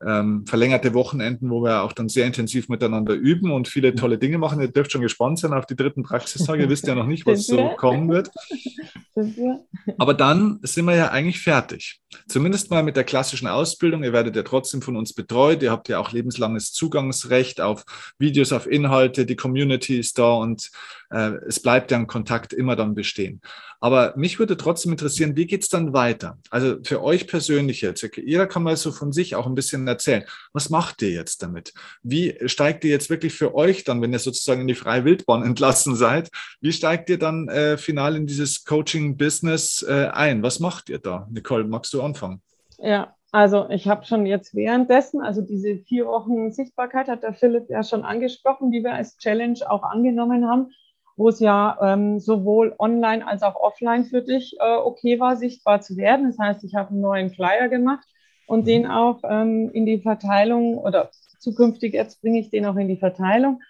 ähm, verlängerte Wochenenden, wo wir auch dann sehr intensiv miteinander üben und viele tolle Dinge machen. Ihr dürft schon gespannt sein auf die dritten Praxistage. Ihr wisst ja noch nicht, was so kommen wird. Aber dann sind wir ja eigentlich fertig. Zumindest mal mit der klassischen Ausbildung. Ihr werdet ja trotzdem von uns betreut. Ihr habt ja auch lebenslanges Zugangsrecht auf Videos, auf Inhalte. Die Community ist da und äh, es bleibt ja ein Kontakt immer dann bestehen. Aber mich würde trotzdem interessieren, wie geht es dann weiter? Also für euch persönlich jetzt, jeder kann mal so von sich auch ein bisschen erzählen. Was macht ihr jetzt damit? Wie steigt ihr jetzt wirklich für euch dann, wenn ihr sozusagen in die freie Wildbahn entlassen seid, wie steigt ihr dann äh, final in dieses Coaching-Business äh, ein? Was macht ihr da? Nicole, magst du anfangen? Ja, also ich habe schon jetzt währenddessen, also diese vier Wochen Sichtbarkeit hat der Philipp ja schon angesprochen, die wir als Challenge auch angenommen haben wo es ja ähm, sowohl online als auch offline für dich äh, okay war, sichtbar zu werden. Das heißt, ich habe einen neuen Flyer gemacht und mhm. den auch ähm, in die Verteilung oder zukünftig jetzt bringe ich den auch in die Verteilung.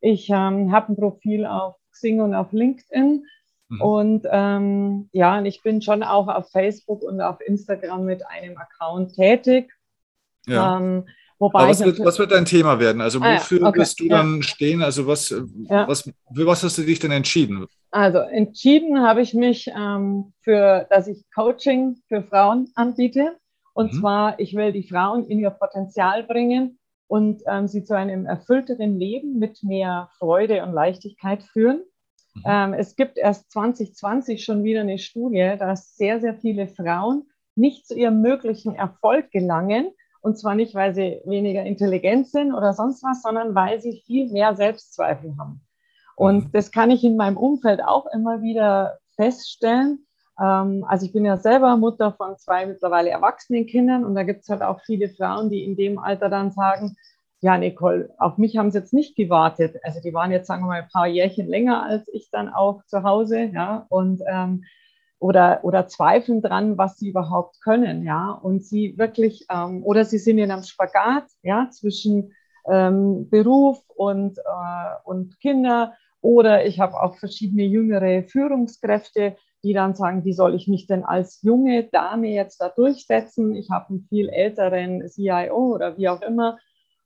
Ich ähm, habe ein Profil auf Xing und auf LinkedIn. Mhm. Und ähm, ja, und ich bin schon auch auf Facebook und auf Instagram mit einem Account tätig. Ja. Ähm, Wobei was wird, was, wird, dein Thema werden? Also wofür ah, okay. wirst du dann ja. stehen? Also was, ja. was, für was hast du dich denn entschieden? Also entschieden habe ich mich ähm, für, dass ich Coaching für Frauen anbiete. Und mhm. zwar, ich will die Frauen in ihr Potenzial bringen und ähm, sie zu einem erfüllteren Leben mit mehr Freude und Leichtigkeit führen. Mhm. Ähm, es gibt erst 2020 schon wieder eine Studie, dass sehr, sehr viele Frauen nicht zu ihrem möglichen Erfolg gelangen, und zwar nicht, weil sie weniger intelligent sind oder sonst was, sondern weil sie viel mehr Selbstzweifel haben. Und mhm. das kann ich in meinem Umfeld auch immer wieder feststellen. Ähm, also ich bin ja selber Mutter von zwei mittlerweile erwachsenen Kindern und da gibt es halt auch viele Frauen, die in dem Alter dann sagen, ja, Nicole, auf mich haben sie jetzt nicht gewartet. Also die waren jetzt, sagen wir mal, ein paar Jährchen länger als ich dann auch zu Hause, ja, und ähm, oder, oder zweifeln dran, was sie überhaupt können, ja, und sie wirklich, ähm, oder sie sind in einem Spagat, ja, zwischen ähm, Beruf und, äh, und Kinder, oder ich habe auch verschiedene jüngere Führungskräfte, die dann sagen, wie soll ich mich denn als junge Dame jetzt da durchsetzen? Ich habe einen viel älteren CIO oder wie auch immer.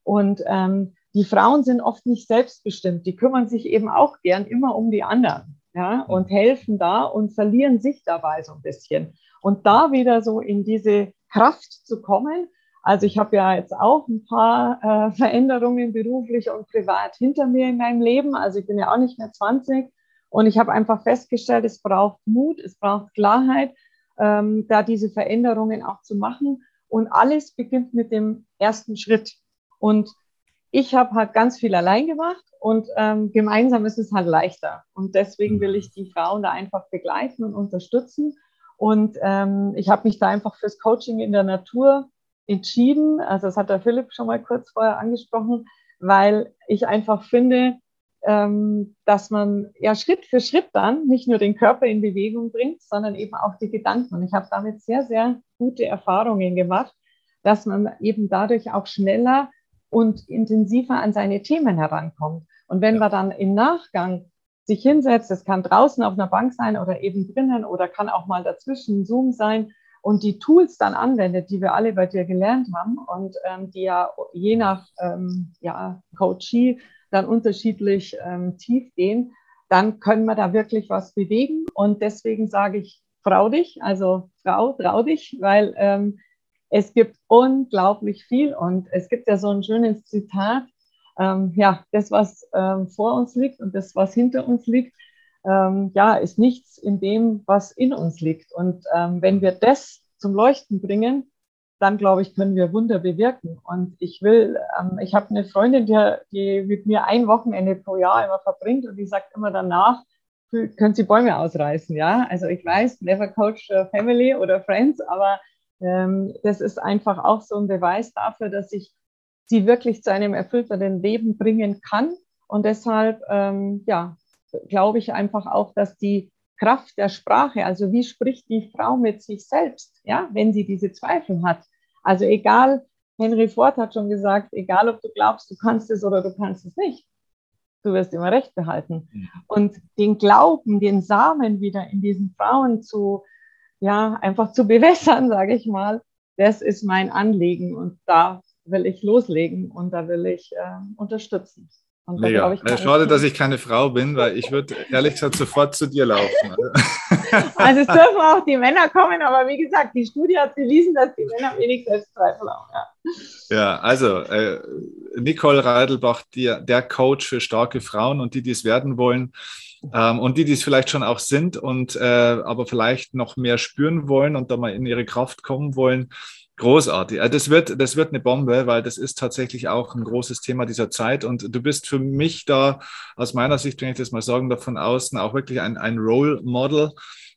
Und ähm, die Frauen sind oft nicht selbstbestimmt. Die kümmern sich eben auch gern immer um die anderen ja, und helfen da und verlieren sich dabei so ein bisschen. Und da wieder so in diese Kraft zu kommen. Also ich habe ja jetzt auch ein paar äh, Veränderungen beruflich und privat hinter mir in meinem Leben. Also ich bin ja auch nicht mehr 20 und ich habe einfach festgestellt, es braucht Mut, es braucht Klarheit, ähm, da diese Veränderungen auch zu machen. Und alles beginnt mit dem ersten Schritt. Und ich habe halt ganz viel allein gemacht und ähm, gemeinsam ist es halt leichter. Und deswegen will ich die Frauen da einfach begleiten und unterstützen. Und ähm, ich habe mich da einfach fürs Coaching in der Natur entschieden. Also das hat der Philipp schon mal kurz vorher angesprochen, weil ich einfach finde, ähm, dass man ja Schritt für Schritt dann nicht nur den Körper in Bewegung bringt, sondern eben auch die Gedanken. Und ich habe damit sehr, sehr gute Erfahrungen gemacht, dass man eben dadurch auch schneller und intensiver an seine Themen herankommt. Und wenn ja. man dann im Nachgang sich hinsetzt, das kann draußen auf einer Bank sein oder eben drinnen oder kann auch mal dazwischen Zoom sein und die Tools dann anwendet, die wir alle bei dir gelernt haben und ähm, die ja je nach ähm, ja, Coachee dann unterschiedlich ähm, tief gehen, dann können wir da wirklich was bewegen. Und deswegen sage ich, trau dich, also Frau, trau dich, weil ähm, es gibt unglaublich viel und es gibt ja so ein schönes Zitat, ähm, ja, das, was ähm, vor uns liegt und das, was hinter uns liegt, ähm, ja, ist nichts in dem, was in uns liegt. Und ähm, wenn wir das zum Leuchten bringen, dann glaube ich, können wir Wunder bewirken. Und ich will, ähm, ich habe eine Freundin, die, die mit mir ein Wochenende pro Jahr immer verbringt und die sagt immer danach, können Sie Bäume ausreißen, ja? Also ich weiß, never coach family oder friends, aber das ist einfach auch so ein Beweis dafür, dass ich sie wirklich zu einem erfüllteren Leben bringen kann. Und deshalb, ähm, ja, glaube ich einfach auch, dass die Kraft der Sprache, also wie spricht die Frau mit sich selbst, ja, wenn sie diese Zweifel hat. Also egal, Henry Ford hat schon gesagt, egal ob du glaubst, du kannst es oder du kannst es nicht, du wirst immer recht behalten. Mhm. Und den Glauben, den Samen wieder in diesen Frauen zu, ja, einfach zu bewässern, sage ich mal, das ist mein Anliegen und da will ich loslegen und da will ich äh, unterstützen. Und Mega. Ich, Schade, dass ich keine Frau bin, weil ich würde ehrlich gesagt sofort zu dir laufen. also es dürfen auch die Männer kommen, aber wie gesagt, die Studie hat bewiesen, dass die Männer wenig Selbstzweifel haben. Ja, ja also äh, Nicole Reidelbach, die, der Coach für starke Frauen und die, die es werden wollen, ähm, und die, die es vielleicht schon auch sind und äh, aber vielleicht noch mehr spüren wollen und da mal in ihre Kraft kommen wollen, Großartig. Das wird, das wird eine Bombe, weil das ist tatsächlich auch ein großes Thema dieser Zeit. Und du bist für mich da, aus meiner Sicht, wenn ich das mal sagen darf, von außen auch wirklich ein, ein Role Model,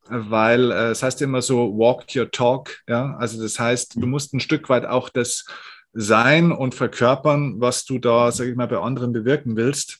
weil äh, es heißt immer so, walk your talk. Ja, also das heißt, du musst ein Stück weit auch das sein und verkörpern, was du da, sage ich mal, bei anderen bewirken willst.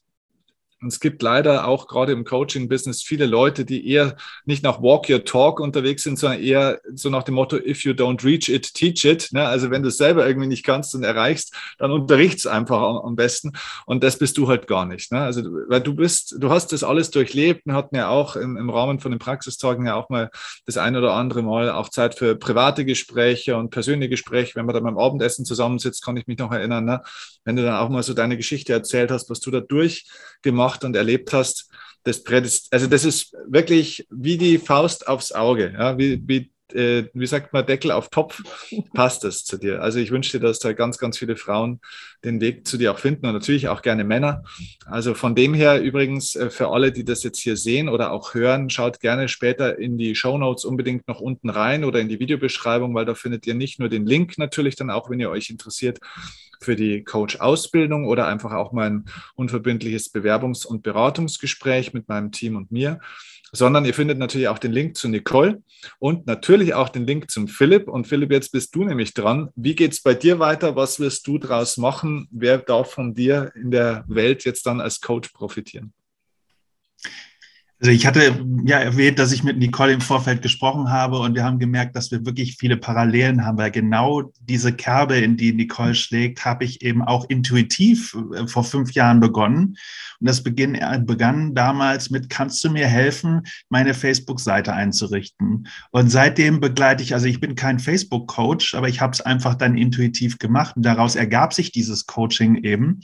Und es gibt leider auch gerade im Coaching-Business viele Leute, die eher nicht nach Walk Your Talk unterwegs sind, sondern eher so nach dem Motto, if you don't reach it, teach it. Ne? Also wenn du es selber irgendwie nicht kannst und erreichst, dann unterrichts einfach am, besten. Und das bist du halt gar nicht. Ne? Also weil du bist, du hast das alles durchlebt. Wir hatten ja auch im, im Rahmen von den Praxistagen ja auch mal das ein oder andere Mal auch Zeit für private Gespräche und persönliche Gespräche. Wenn man da beim Abendessen zusammensitzt, kann ich mich noch erinnern, ne? wenn du dann auch mal so deine Geschichte erzählt hast, was du da durchgemacht gemacht und erlebt hast, das also das ist wirklich wie die Faust aufs Auge, ja, wie, wie, äh, wie sagt man, Deckel auf Topf, passt das zu dir. Also ich wünsche dir, dass da ganz, ganz viele Frauen den Weg zu dir auch finden und natürlich auch gerne Männer. Also von dem her übrigens äh, für alle, die das jetzt hier sehen oder auch hören, schaut gerne später in die Show Notes unbedingt noch unten rein oder in die Videobeschreibung, weil da findet ihr nicht nur den Link natürlich dann auch, wenn ihr euch interessiert, für die Coach-Ausbildung oder einfach auch mein unverbindliches Bewerbungs- und Beratungsgespräch mit meinem Team und mir, sondern ihr findet natürlich auch den Link zu Nicole und natürlich auch den Link zum Philipp. Und Philipp, jetzt bist du nämlich dran. Wie geht es bei dir weiter? Was wirst du daraus machen? Wer darf von dir in der Welt jetzt dann als Coach profitieren? Also ich hatte ja erwähnt, dass ich mit Nicole im Vorfeld gesprochen habe und wir haben gemerkt, dass wir wirklich viele Parallelen haben, weil genau diese Kerbe, in die Nicole schlägt, habe ich eben auch intuitiv äh, vor fünf Jahren begonnen. Und das beginn, äh, begann damals mit, kannst du mir helfen, meine Facebook-Seite einzurichten? Und seitdem begleite ich, also ich bin kein Facebook-Coach, aber ich habe es einfach dann intuitiv gemacht und daraus ergab sich dieses Coaching eben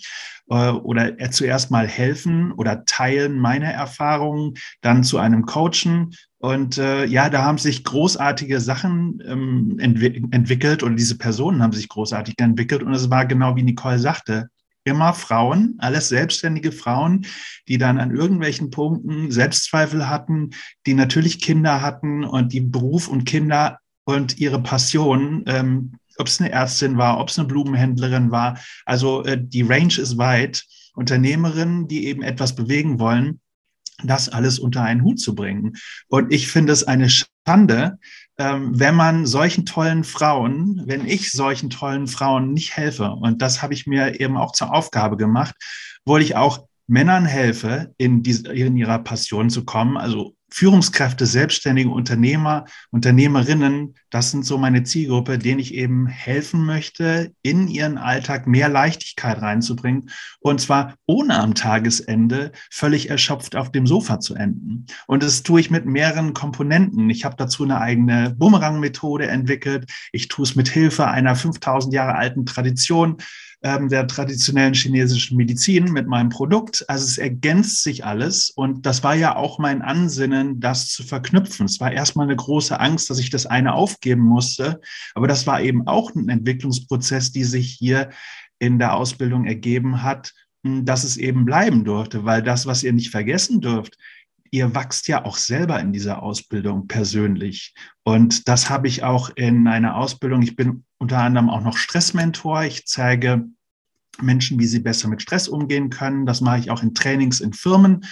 äh, oder zuerst mal helfen oder teilen meine Erfahrungen, dann zu einem Coachen. Und äh, ja, da haben sich großartige Sachen ähm, entwi entwickelt oder diese Personen haben sich großartig entwickelt. Und es war genau wie Nicole sagte, immer Frauen, alles selbstständige Frauen, die dann an irgendwelchen Punkten Selbstzweifel hatten, die natürlich Kinder hatten und die Beruf und Kinder und ihre Passion ähm, ob es eine Ärztin war, ob es eine Blumenhändlerin war. Also äh, die Range ist weit. Unternehmerinnen, die eben etwas bewegen wollen, das alles unter einen Hut zu bringen. Und ich finde es eine Schande, ähm, wenn man solchen tollen Frauen, wenn ich solchen tollen Frauen nicht helfe. Und das habe ich mir eben auch zur Aufgabe gemacht, wo ich auch Männern helfe, in, diese, in ihrer Passion zu kommen. Also Führungskräfte, selbstständige Unternehmer, Unternehmerinnen, das sind so meine Zielgruppe, denen ich eben helfen möchte, in ihren Alltag mehr Leichtigkeit reinzubringen und zwar ohne am Tagesende völlig erschöpft auf dem Sofa zu enden. Und das tue ich mit mehreren Komponenten. Ich habe dazu eine eigene Bumerang-Methode entwickelt. Ich tue es mit Hilfe einer 5000 Jahre alten Tradition ähm, der traditionellen chinesischen Medizin mit meinem Produkt. Also es ergänzt sich alles. Und das war ja auch mein Ansinnen, das zu verknüpfen. Es war erstmal eine große Angst, dass ich das eine aufgeben musste. Aber das war eben auch ein Entwicklungsprozess, die sich hier in der Ausbildung ergeben hat, hm, dass es eben bleiben durfte, weil das, was ihr nicht vergessen dürft, ihr wachst ja auch selber in dieser Ausbildung persönlich. Und das habe ich auch in einer Ausbildung. Ich bin unter anderem auch noch Stressmentor. Ich zeige Menschen, wie sie besser mit Stress umgehen können. Das mache ich auch in Trainings in Firmen.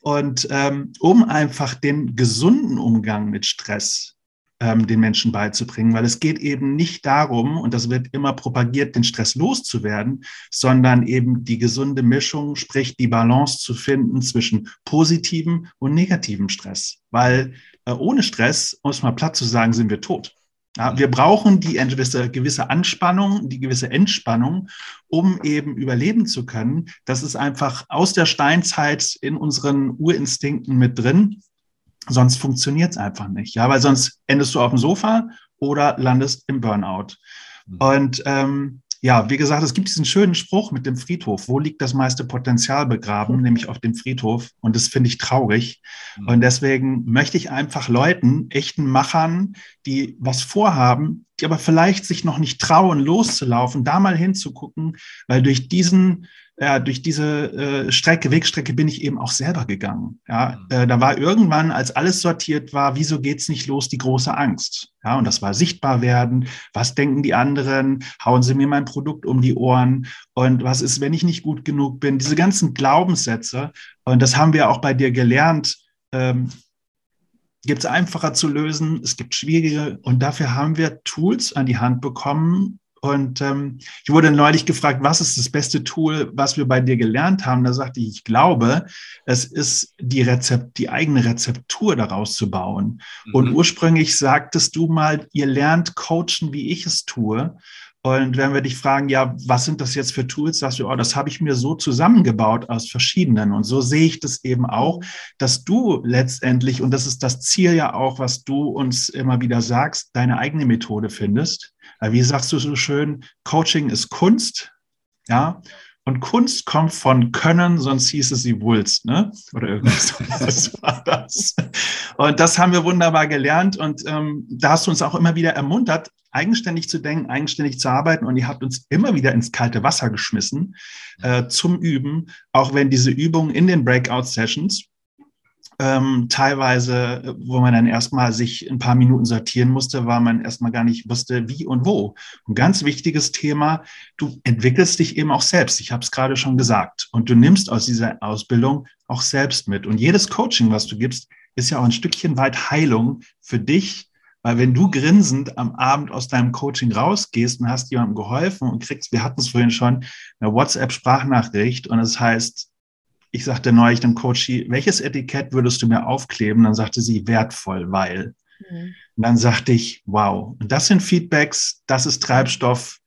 Und ähm, um einfach den gesunden Umgang mit Stress ähm, den Menschen beizubringen, weil es geht eben nicht darum, und das wird immer propagiert, den Stress loszuwerden, sondern eben die gesunde Mischung, sprich die Balance zu finden zwischen positivem und negativem Stress. Weil äh, ohne Stress, um es mal platt zu sagen, sind wir tot. Ja, wir brauchen die gewisse, gewisse Anspannung, die gewisse Entspannung, um eben überleben zu können. Das ist einfach aus der Steinzeit in unseren Urinstinkten mit drin. Sonst funktioniert es einfach nicht. Ja, weil sonst endest du auf dem Sofa oder landest im Burnout. Mhm. Und ähm, ja, wie gesagt, es gibt diesen schönen Spruch mit dem Friedhof. Wo liegt das meiste Potenzial begraben? Nämlich auf dem Friedhof. Und das finde ich traurig. Mhm. Und deswegen möchte ich einfach Leuten, echten Machern, die was vorhaben, die aber vielleicht sich noch nicht trauen, loszulaufen, da mal hinzugucken, weil durch diesen ja, durch diese äh, Strecke, Wegstrecke bin ich eben auch selber gegangen. Ja, mhm. äh, da war irgendwann, als alles sortiert war, wieso geht's nicht los, die große Angst. Ja, und das war sichtbar werden. Was denken die anderen? Hauen sie mir mein Produkt um die Ohren? Und was ist, wenn ich nicht gut genug bin? Diese ganzen Glaubenssätze. Und das haben wir auch bei dir gelernt. Ähm, gibt es einfacher zu lösen, es gibt schwierige und dafür haben wir Tools an die Hand bekommen, und ähm, ich wurde neulich gefragt, was ist das beste Tool, was wir bei dir gelernt haben? Da sagte ich, ich glaube, es ist die Rezept, die eigene Rezeptur daraus zu bauen. Mhm. Und ursprünglich sagtest du mal, ihr lernt coachen, wie ich es tue. Und wenn wir dich fragen, ja, was sind das jetzt für Tools, sagst du, oh, das habe ich mir so zusammengebaut aus verschiedenen. Und so sehe ich das eben auch, dass du letztendlich, und das ist das Ziel ja auch, was du uns immer wieder sagst, deine eigene Methode findest wie sagst du so schön, Coaching ist Kunst, ja, und Kunst kommt von Können, sonst hieß es sie Wulst, ne? Oder irgendwas war das. Und das haben wir wunderbar gelernt und ähm, da hast du uns auch immer wieder ermuntert, eigenständig zu denken, eigenständig zu arbeiten und ihr habt uns immer wieder ins kalte Wasser geschmissen äh, zum Üben, auch wenn diese Übungen in den Breakout-Sessions ähm, teilweise, wo man dann erstmal sich ein paar Minuten sortieren musste, weil man erstmal gar nicht wusste, wie und wo. Ein ganz wichtiges Thema, du entwickelst dich eben auch selbst. Ich habe es gerade schon gesagt. Und du nimmst aus dieser Ausbildung auch selbst mit. Und jedes Coaching, was du gibst, ist ja auch ein Stückchen weit Heilung für dich, weil wenn du grinsend am Abend aus deinem Coaching rausgehst und hast jemandem geholfen und kriegst, wir hatten es vorhin schon, eine WhatsApp-Sprachnachricht und es heißt, ich sagte neulich dem Coach, welches Etikett würdest du mir aufkleben? Dann sagte sie, wertvoll, weil. Mhm. Und dann sagte ich, wow. Und das sind Feedbacks, das ist Treibstoff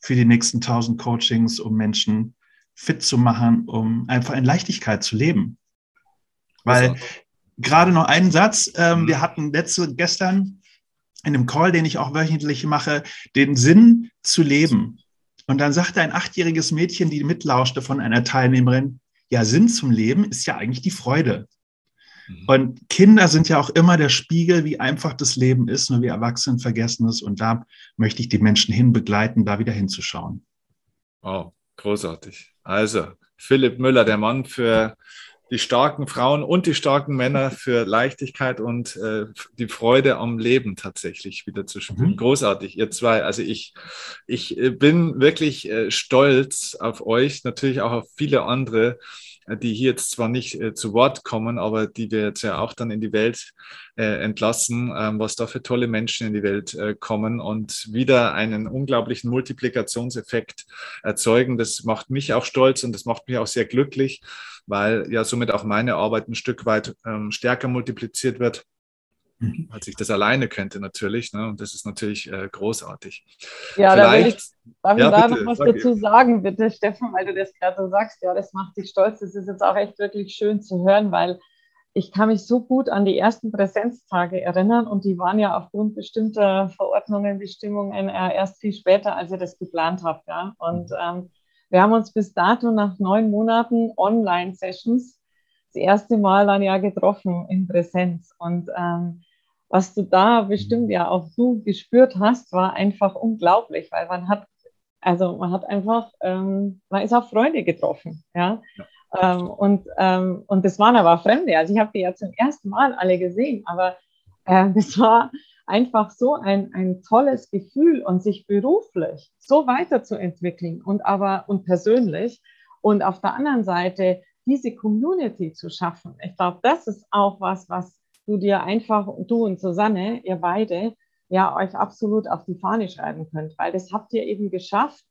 für die nächsten tausend Coachings, um Menschen fit zu machen, um einfach in Leichtigkeit zu leben. Weil also. gerade noch einen Satz, ähm, mhm. wir hatten letzte, gestern in einem Call, den ich auch wöchentlich mache, den Sinn zu leben. Und dann sagte ein achtjähriges Mädchen, die mitlauschte von einer Teilnehmerin, ja, Sinn zum Leben ist ja eigentlich die Freude. Mhm. Und Kinder sind ja auch immer der Spiegel, wie einfach das Leben ist, nur wir Erwachsenen vergessen es. Und da möchte ich die Menschen hin begleiten, da wieder hinzuschauen. Wow, großartig. Also, Philipp Müller, der Mann für die starken Frauen und die starken Männer für Leichtigkeit und äh, die Freude am Leben tatsächlich wieder zu spüren. Mhm. Großartig, ihr zwei. Also ich, ich äh, bin wirklich äh, stolz auf euch, natürlich auch auf viele andere, äh, die hier jetzt zwar nicht äh, zu Wort kommen, aber die wir jetzt ja auch dann in die Welt äh, entlassen, ähm, was da für tolle Menschen in die Welt äh, kommen und wieder einen unglaublichen Multiplikationseffekt erzeugen. Das macht mich auch stolz und das macht mich auch sehr glücklich weil ja somit auch meine Arbeit ein Stück weit ähm, stärker multipliziert wird, mhm. als ich das alleine könnte natürlich. Ne? Und das ist natürlich äh, großartig. Ja, Vielleicht, da will ich, darf ja, ich da bitte, noch was dazu sagen, bitte, Steffen, weil du das gerade so sagst. Ja, das macht dich stolz. Das ist jetzt auch echt wirklich schön zu hören, weil ich kann mich so gut an die ersten Präsenztage erinnern und die waren ja aufgrund bestimmter Verordnungen, Bestimmungen äh, erst viel später, als ihr das geplant habt. Ja? Und mhm. ähm, wir haben uns bis dato nach neun Monaten Online-Sessions das erste Mal dann ja getroffen in Präsenz. Und ähm, was du da bestimmt ja auch du gespürt hast, war einfach unglaublich, weil man hat, also man hat einfach, ähm, man ist auf Freunde getroffen, ja. ja. Ähm, und, ähm, und das waren aber Fremde. Also ich habe die ja zum ersten Mal alle gesehen, aber äh, das war einfach so ein, ein tolles Gefühl und sich beruflich so weiterzuentwickeln und aber und persönlich und auf der anderen Seite diese Community zu schaffen. Ich glaube, das ist auch was, was du dir einfach, du und Susanne, ihr beide, ja, euch absolut auf die Fahne schreiben könnt, weil das habt ihr eben geschafft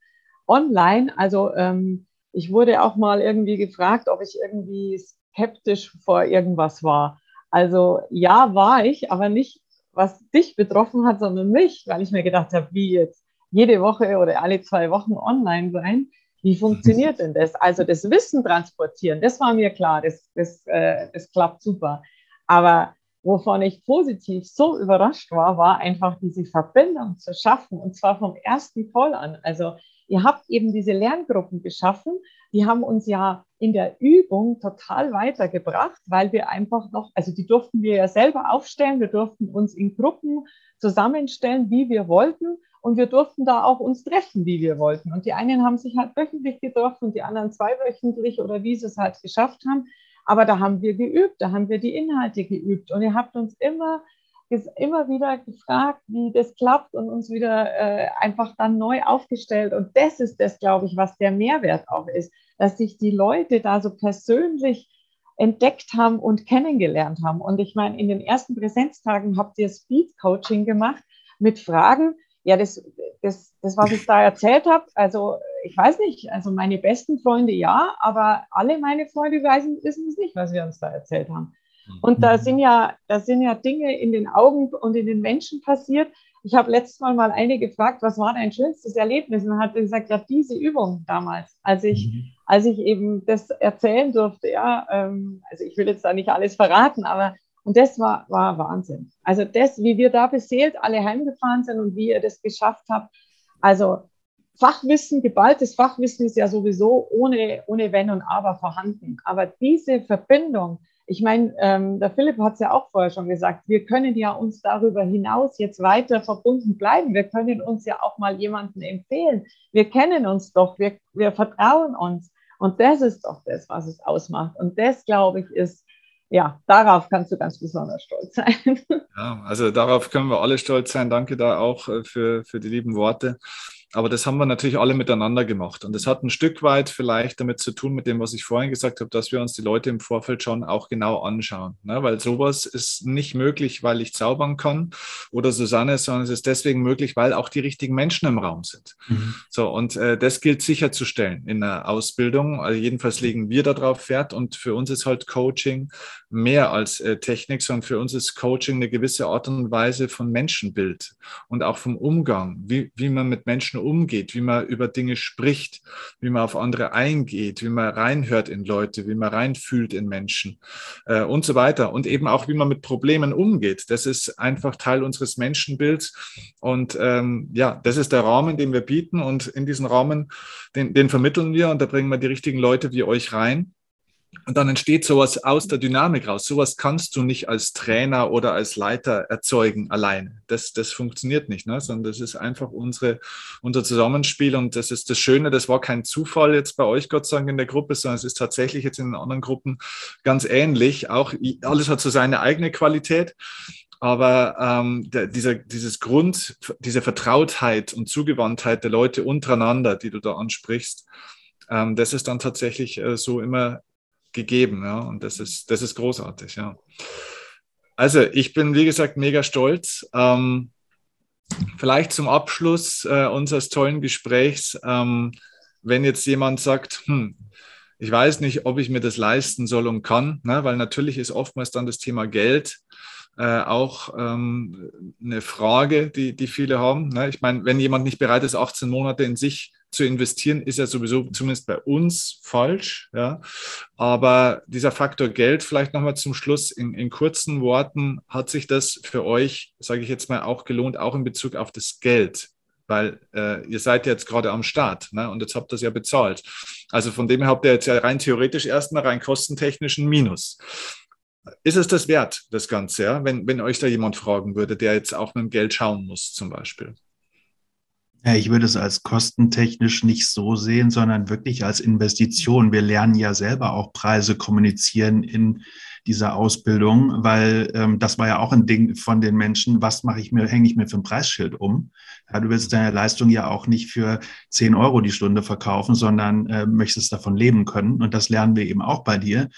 online. Also ähm, ich wurde auch mal irgendwie gefragt, ob ich irgendwie skeptisch vor irgendwas war. Also ja, war ich, aber nicht was dich betroffen hat, sondern mich, weil ich mir gedacht habe, wie jetzt jede Woche oder alle zwei Wochen online sein. Wie funktioniert denn das? Also das Wissen transportieren, das war mir klar, das, das, äh, das klappt super. Aber wovon ich positiv so überrascht war, war einfach diese Verbindung zu schaffen und zwar vom ersten Call an. Also ihr habt eben diese Lerngruppen geschaffen, die haben uns ja in der Übung total weitergebracht, weil wir einfach noch, also die durften wir ja selber aufstellen, wir durften uns in Gruppen zusammenstellen, wie wir wollten und wir durften da auch uns treffen, wie wir wollten. Und die einen haben sich halt wöchentlich getroffen und die anderen zweiwöchentlich oder wie sie es halt geschafft haben. Aber da haben wir geübt, da haben wir die Inhalte geübt und ihr habt uns immer immer wieder gefragt, wie das klappt und uns wieder äh, einfach dann neu aufgestellt. Und das ist das, glaube ich, was der Mehrwert auch ist, dass sich die Leute da so persönlich entdeckt haben und kennengelernt haben. Und ich meine, in den ersten Präsenztagen habt ihr Speed Coaching gemacht mit Fragen. Ja, das, das, das was ich da erzählt habe, also ich weiß nicht, also meine besten Freunde ja, aber alle meine Freunde wissen, wissen es nicht, was wir uns da erzählt haben. Und da mhm. sind ja, da sind ja Dinge in den Augen und in den Menschen passiert. Ich habe letztes Mal mal eine gefragt, was war dein schönstes Erlebnis? Und hat gesagt, ja, diese Übung damals, als ich, mhm. als ich eben das erzählen durfte, ja, ähm, also ich will jetzt da nicht alles verraten, aber und das war, war Wahnsinn. Also das, wie wir da beseelt alle heimgefahren sind und wie ihr das geschafft habt. Also Fachwissen, geballtes Fachwissen ist ja sowieso ohne, ohne Wenn und Aber vorhanden. Aber diese Verbindung, ich meine, ähm, der Philipp hat es ja auch vorher schon gesagt, wir können ja uns darüber hinaus jetzt weiter verbunden bleiben. Wir können uns ja auch mal jemanden empfehlen. Wir kennen uns doch, wir, wir vertrauen uns. Und das ist doch das, was es ausmacht. Und das, glaube ich, ist, ja, darauf kannst du ganz besonders stolz sein. Ja, also darauf können wir alle stolz sein. Danke da auch äh, für, für die lieben Worte. Aber das haben wir natürlich alle miteinander gemacht. Und das hat ein Stück weit vielleicht damit zu tun, mit dem, was ich vorhin gesagt habe, dass wir uns die Leute im Vorfeld schon auch genau anschauen. Ne? Weil sowas ist nicht möglich, weil ich zaubern kann oder Susanne, sondern es ist deswegen möglich, weil auch die richtigen Menschen im Raum sind. Mhm. So, und äh, das gilt sicherzustellen in der Ausbildung. Also jedenfalls legen wir darauf Wert. Und für uns ist halt Coaching mehr als äh, Technik, sondern für uns ist Coaching eine gewisse Art und Weise von Menschenbild und auch vom Umgang, wie, wie man mit Menschen umgeht, wie man über Dinge spricht, wie man auf andere eingeht, wie man reinhört in Leute, wie man reinfühlt in Menschen äh, und so weiter. Und eben auch, wie man mit Problemen umgeht. Das ist einfach Teil unseres Menschenbilds. Und ähm, ja, das ist der Rahmen, den wir bieten. Und in diesen Rahmen, den, den vermitteln wir und da bringen wir die richtigen Leute wie euch rein. Und dann entsteht sowas aus der Dynamik raus. Sowas kannst du nicht als Trainer oder als Leiter erzeugen alleine. Das, das funktioniert nicht, ne? sondern das ist einfach unsere, unser Zusammenspiel. Und das ist das Schöne, das war kein Zufall jetzt bei euch, Gott sei Dank, in der Gruppe, sondern es ist tatsächlich jetzt in den anderen Gruppen ganz ähnlich. Auch alles hat so seine eigene Qualität. Aber ähm, der, dieser, dieses Grund, diese Vertrautheit und Zugewandtheit der Leute untereinander, die du da ansprichst, ähm, das ist dann tatsächlich äh, so immer gegeben. Ja? Und das ist, das ist großartig. Ja. Also ich bin, wie gesagt, mega stolz. Ähm, vielleicht zum Abschluss äh, unseres tollen Gesprächs, ähm, wenn jetzt jemand sagt, hm, ich weiß nicht, ob ich mir das leisten soll und kann, ne? weil natürlich ist oftmals dann das Thema Geld äh, auch ähm, eine Frage, die, die viele haben. Ne? Ich meine, wenn jemand nicht bereit ist, 18 Monate in sich zu investieren, ist ja sowieso zumindest bei uns falsch. Ja. Aber dieser Faktor Geld, vielleicht nochmal zum Schluss in, in kurzen Worten, hat sich das für euch, sage ich jetzt mal, auch gelohnt, auch in Bezug auf das Geld? Weil äh, ihr seid jetzt gerade am Start ne? und jetzt habt ihr es ja bezahlt. Also von dem her habt ihr jetzt ja rein theoretisch erstmal rein kostentechnischen Minus. Ist es das wert, das Ganze, ja? wenn, wenn euch da jemand fragen würde, der jetzt auch mit dem Geld schauen muss, zum Beispiel? Ja, ich würde es als kostentechnisch nicht so sehen, sondern wirklich als Investition. Wir lernen ja selber auch Preise kommunizieren in dieser Ausbildung, weil ähm, das war ja auch ein Ding von den Menschen, was mache ich mir, hänge ich mir für ein Preisschild um? Ja, du willst deine Leistung ja auch nicht für 10 Euro die Stunde verkaufen, sondern äh, möchtest davon leben können. Und das lernen wir eben auch bei dir.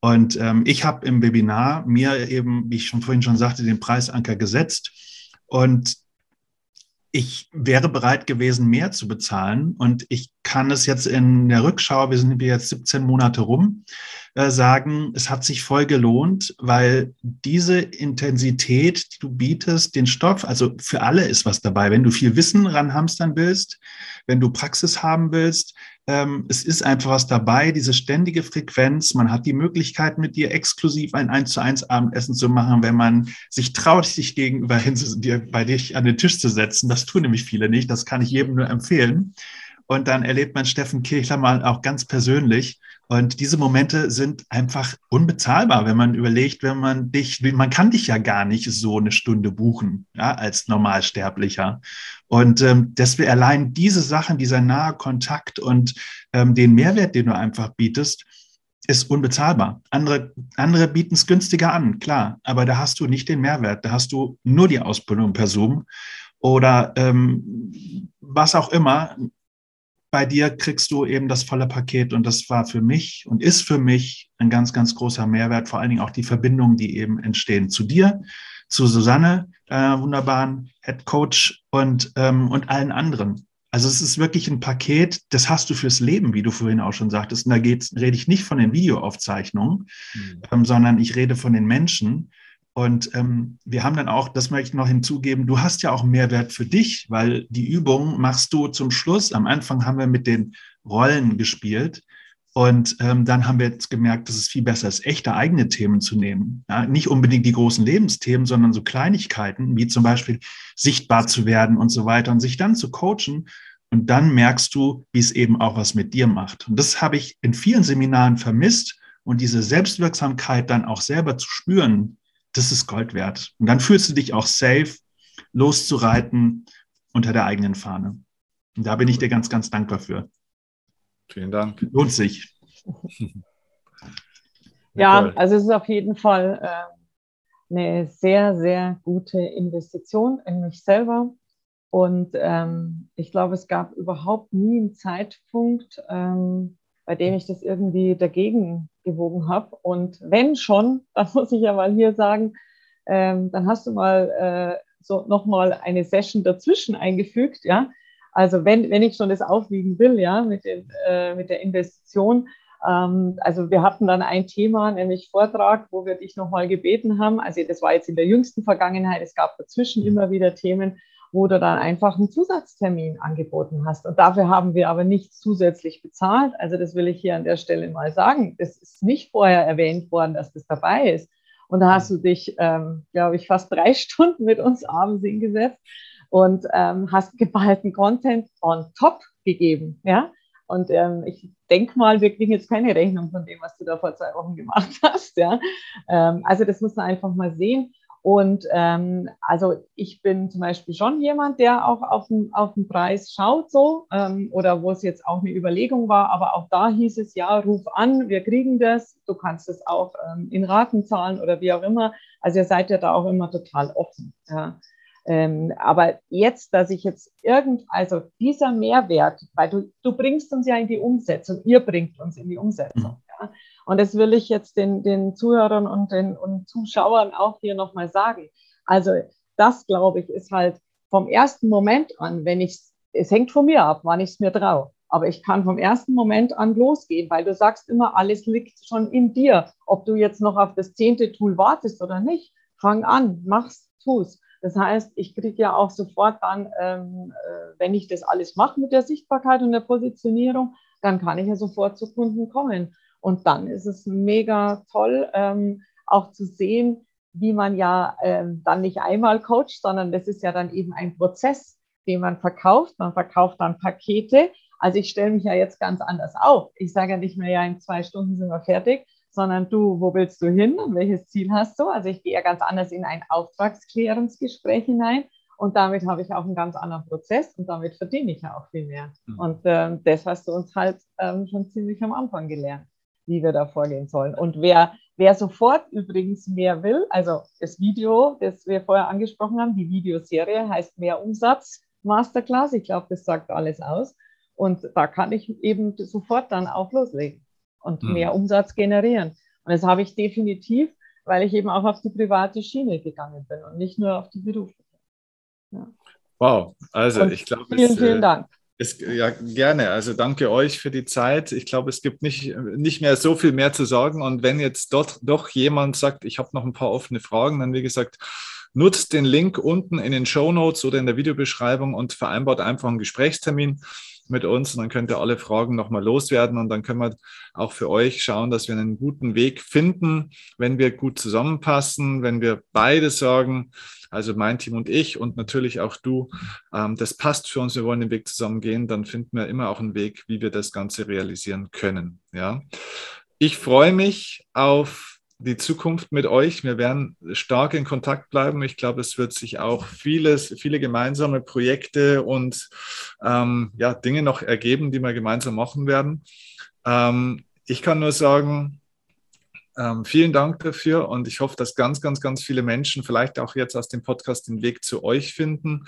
Und ähm, ich habe im Webinar mir eben, wie ich schon vorhin schon sagte, den Preisanker gesetzt. Und ich wäre bereit gewesen, mehr zu bezahlen. Und ich kann es jetzt in der Rückschau, wir sind jetzt 17 Monate rum, äh, sagen, es hat sich voll gelohnt, weil diese Intensität, die du bietest, den Stoff, also für alle ist was dabei. Wenn du viel Wissen ranhamstern willst, wenn du Praxis haben willst, ähm, es ist einfach was dabei, diese ständige Frequenz. Man hat die Möglichkeit, mit dir exklusiv ein 1 zu 1 Abendessen zu machen, wenn man sich traut, sich gegenüber hin, dir, bei dich an den Tisch zu setzen. Das tun nämlich viele nicht. Das kann ich jedem nur empfehlen. Und dann erlebt man Steffen Kirchler mal auch ganz persönlich. Und diese Momente sind einfach unbezahlbar, wenn man überlegt, wenn man dich, man kann dich ja gar nicht so eine Stunde buchen, ja, als Normalsterblicher. Und ähm, deswegen allein diese Sachen, dieser nahe Kontakt und ähm, den Mehrwert, den du einfach bietest, ist unbezahlbar. Andere, andere bieten es günstiger an, klar, aber da hast du nicht den Mehrwert, da hast du nur die Ausbildung per Zoom oder ähm, was auch immer bei dir kriegst du eben das volle Paket und das war für mich und ist für mich ein ganz, ganz großer Mehrwert, vor allen Dingen auch die Verbindungen, die eben entstehen zu dir, zu Susanne, deiner wunderbaren Head Coach und, ähm, und allen anderen. Also es ist wirklich ein Paket, das hast du fürs Leben, wie du vorhin auch schon sagtest. Und da geht's, rede ich nicht von den Videoaufzeichnungen, mhm. ähm, sondern ich rede von den Menschen. Und ähm, wir haben dann auch, das möchte ich noch hinzugeben, du hast ja auch Mehrwert für dich, weil die Übung machst du zum Schluss. Am Anfang haben wir mit den Rollen gespielt. Und ähm, dann haben wir jetzt gemerkt, dass es viel besser ist, echte eigene Themen zu nehmen. Ja, nicht unbedingt die großen Lebensthemen, sondern so Kleinigkeiten, wie zum Beispiel sichtbar zu werden und so weiter und sich dann zu coachen. Und dann merkst du, wie es eben auch was mit dir macht. Und das habe ich in vielen Seminaren vermisst. Und diese Selbstwirksamkeit dann auch selber zu spüren, das ist Gold wert. Und dann fühlst du dich auch safe, loszureiten unter der eigenen Fahne. Und da bin ich dir ganz, ganz dankbar für. Vielen Dank. Lohnt sich. Ja, also es ist auf jeden Fall äh, eine sehr, sehr gute Investition in mich selber. Und ähm, ich glaube, es gab überhaupt nie einen Zeitpunkt, ähm, bei dem ich das irgendwie dagegen gewogen habe. Und wenn schon, dann muss ich ja mal hier sagen, ähm, dann hast du mal äh, so nochmal eine Session dazwischen eingefügt, ja. Also wenn, wenn ich schon das aufwiegen will, ja, mit, den, äh, mit der Investition. Ähm, also wir hatten dann ein Thema, nämlich Vortrag, wo wir dich nochmal gebeten haben. Also das war jetzt in der jüngsten Vergangenheit. Es gab dazwischen immer wieder Themen, wo du dann einfach einen Zusatztermin angeboten hast. Und dafür haben wir aber nichts zusätzlich bezahlt. Also das will ich hier an der Stelle mal sagen. Es ist nicht vorher erwähnt worden, dass das dabei ist. Und da hast du dich, ähm, glaube ich, fast drei Stunden mit uns abends hingesetzt und ähm, hast geballten Content on top gegeben. Ja? Und ähm, ich denke mal, wir kriegen jetzt keine Rechnung von dem, was du da vor zwei Wochen gemacht hast. Ja? Ähm, also das muss man einfach mal sehen. Und ähm, also ich bin zum Beispiel schon jemand, der auch auf den, auf den Preis schaut so ähm, oder wo es jetzt auch eine Überlegung war, aber auch da hieß es, ja, ruf an, wir kriegen das, du kannst es auch ähm, in Raten zahlen oder wie auch immer. Also ihr seid ja da auch immer total offen. Ja. Ähm, aber jetzt, dass ich jetzt irgend, also dieser Mehrwert, weil du, du bringst uns ja in die Umsetzung, ihr bringt uns in die Umsetzung. Mhm. Ja. Und das will ich jetzt den, den Zuhörern und den und Zuschauern auch hier nochmal sagen. Also das, glaube ich, ist halt vom ersten Moment an, wenn ich, es hängt von mir ab, wann ich es mir traue. Aber ich kann vom ersten Moment an losgehen, weil du sagst immer, alles liegt schon in dir. Ob du jetzt noch auf das zehnte Tool wartest oder nicht, fang an, mach's, tu's. Das heißt, ich kriege ja auch sofort dann, ähm, äh, wenn ich das alles mache mit der Sichtbarkeit und der Positionierung, dann kann ich ja sofort zu Kunden kommen. Und dann ist es mega toll, ähm, auch zu sehen, wie man ja ähm, dann nicht einmal coacht, sondern das ist ja dann eben ein Prozess, den man verkauft. Man verkauft dann Pakete. Also ich stelle mich ja jetzt ganz anders auf. Ich sage ja nicht mehr, ja, in zwei Stunden sind wir fertig, sondern du, wo willst du hin und welches Ziel hast du? Also ich gehe ja ganz anders in ein Auftragsklärungsgespräch hinein und damit habe ich auch einen ganz anderen Prozess und damit verdiene ich ja auch viel mehr. Mhm. Und ähm, das hast du uns halt ähm, schon ziemlich am Anfang gelernt wie wir da vorgehen sollen. Und wer, wer sofort übrigens mehr will, also das Video, das wir vorher angesprochen haben, die Videoserie heißt Mehr Umsatz Masterclass. Ich glaube, das sagt alles aus. Und da kann ich eben sofort dann auch loslegen und mhm. mehr Umsatz generieren. Und das habe ich definitiv, weil ich eben auch auf die private Schiene gegangen bin und nicht nur auf die berufliche. Ja. Wow, also und ich glaube. Vielen, vielen äh, Dank. Es, ja, gerne. Also danke euch für die Zeit. Ich glaube, es gibt nicht, nicht mehr so viel mehr zu sagen. Und wenn jetzt dort doch jemand sagt, ich habe noch ein paar offene Fragen, dann wie gesagt, nutzt den Link unten in den Show Notes oder in der Videobeschreibung und vereinbart einfach einen Gesprächstermin mit uns und dann könnt ihr alle Fragen nochmal loswerden und dann können wir auch für euch schauen, dass wir einen guten Weg finden, wenn wir gut zusammenpassen, wenn wir beide sagen, also mein Team und ich und natürlich auch du, ähm, das passt für uns, wir wollen den Weg zusammen gehen, dann finden wir immer auch einen Weg, wie wir das Ganze realisieren können. Ja. Ich freue mich auf die Zukunft mit euch. Wir werden stark in Kontakt bleiben. Ich glaube, es wird sich auch vieles, viele gemeinsame Projekte und ähm, ja, Dinge noch ergeben, die wir gemeinsam machen werden. Ähm, ich kann nur sagen, ähm, vielen Dank dafür und ich hoffe, dass ganz, ganz, ganz viele Menschen vielleicht auch jetzt aus dem Podcast den Weg zu euch finden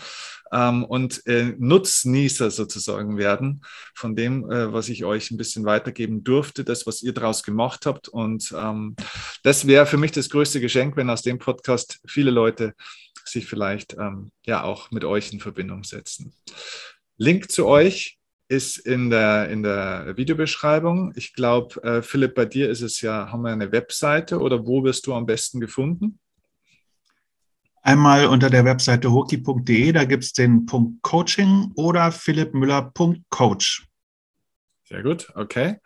ähm, und äh, Nutznießer sozusagen werden von dem, äh, was ich euch ein bisschen weitergeben durfte, das, was ihr daraus gemacht habt. Und ähm, das wäre für mich das größte Geschenk, wenn aus dem Podcast viele Leute sich vielleicht ähm, ja auch mit euch in Verbindung setzen. Link zu euch ist in der, in der Videobeschreibung. Ich glaube, äh, Philipp, bei dir ist es ja, haben wir eine Webseite oder wo wirst du am besten gefunden? Einmal unter der Webseite hoki.de, da gibt es den Punkt Coaching oder philippmüller.coach. Sehr gut, okay.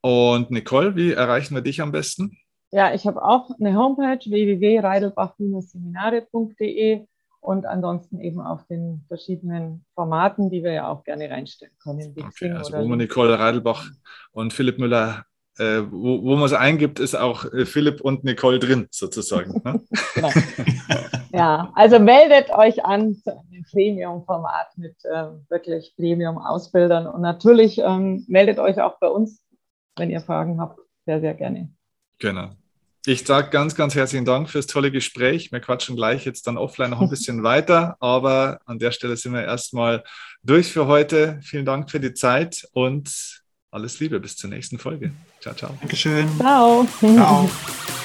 Und Nicole, wie erreichen wir dich am besten? Ja, ich habe auch eine Homepage www.reidelbach-seminare.de und ansonsten eben auf den verschiedenen Formaten, die wir ja auch gerne reinstellen können. Okay, also wo man Nicole Reidelbach und Philipp Müller, äh, wo, wo man es eingibt, ist auch äh, Philipp und Nicole drin, sozusagen. Ne? genau. ja, also meldet euch an zu einem Premium-Format mit äh, wirklich Premium-Ausbildern und natürlich ähm, meldet euch auch bei uns, wenn ihr Fragen habt, sehr, sehr gerne. Genau. Ich sage ganz, ganz herzlichen Dank fürs tolle Gespräch. Wir quatschen gleich jetzt dann offline noch ein bisschen weiter, aber an der Stelle sind wir erstmal durch für heute. Vielen Dank für die Zeit und alles Liebe bis zur nächsten Folge. Ciao, ciao. Dankeschön. Ciao. Ciao.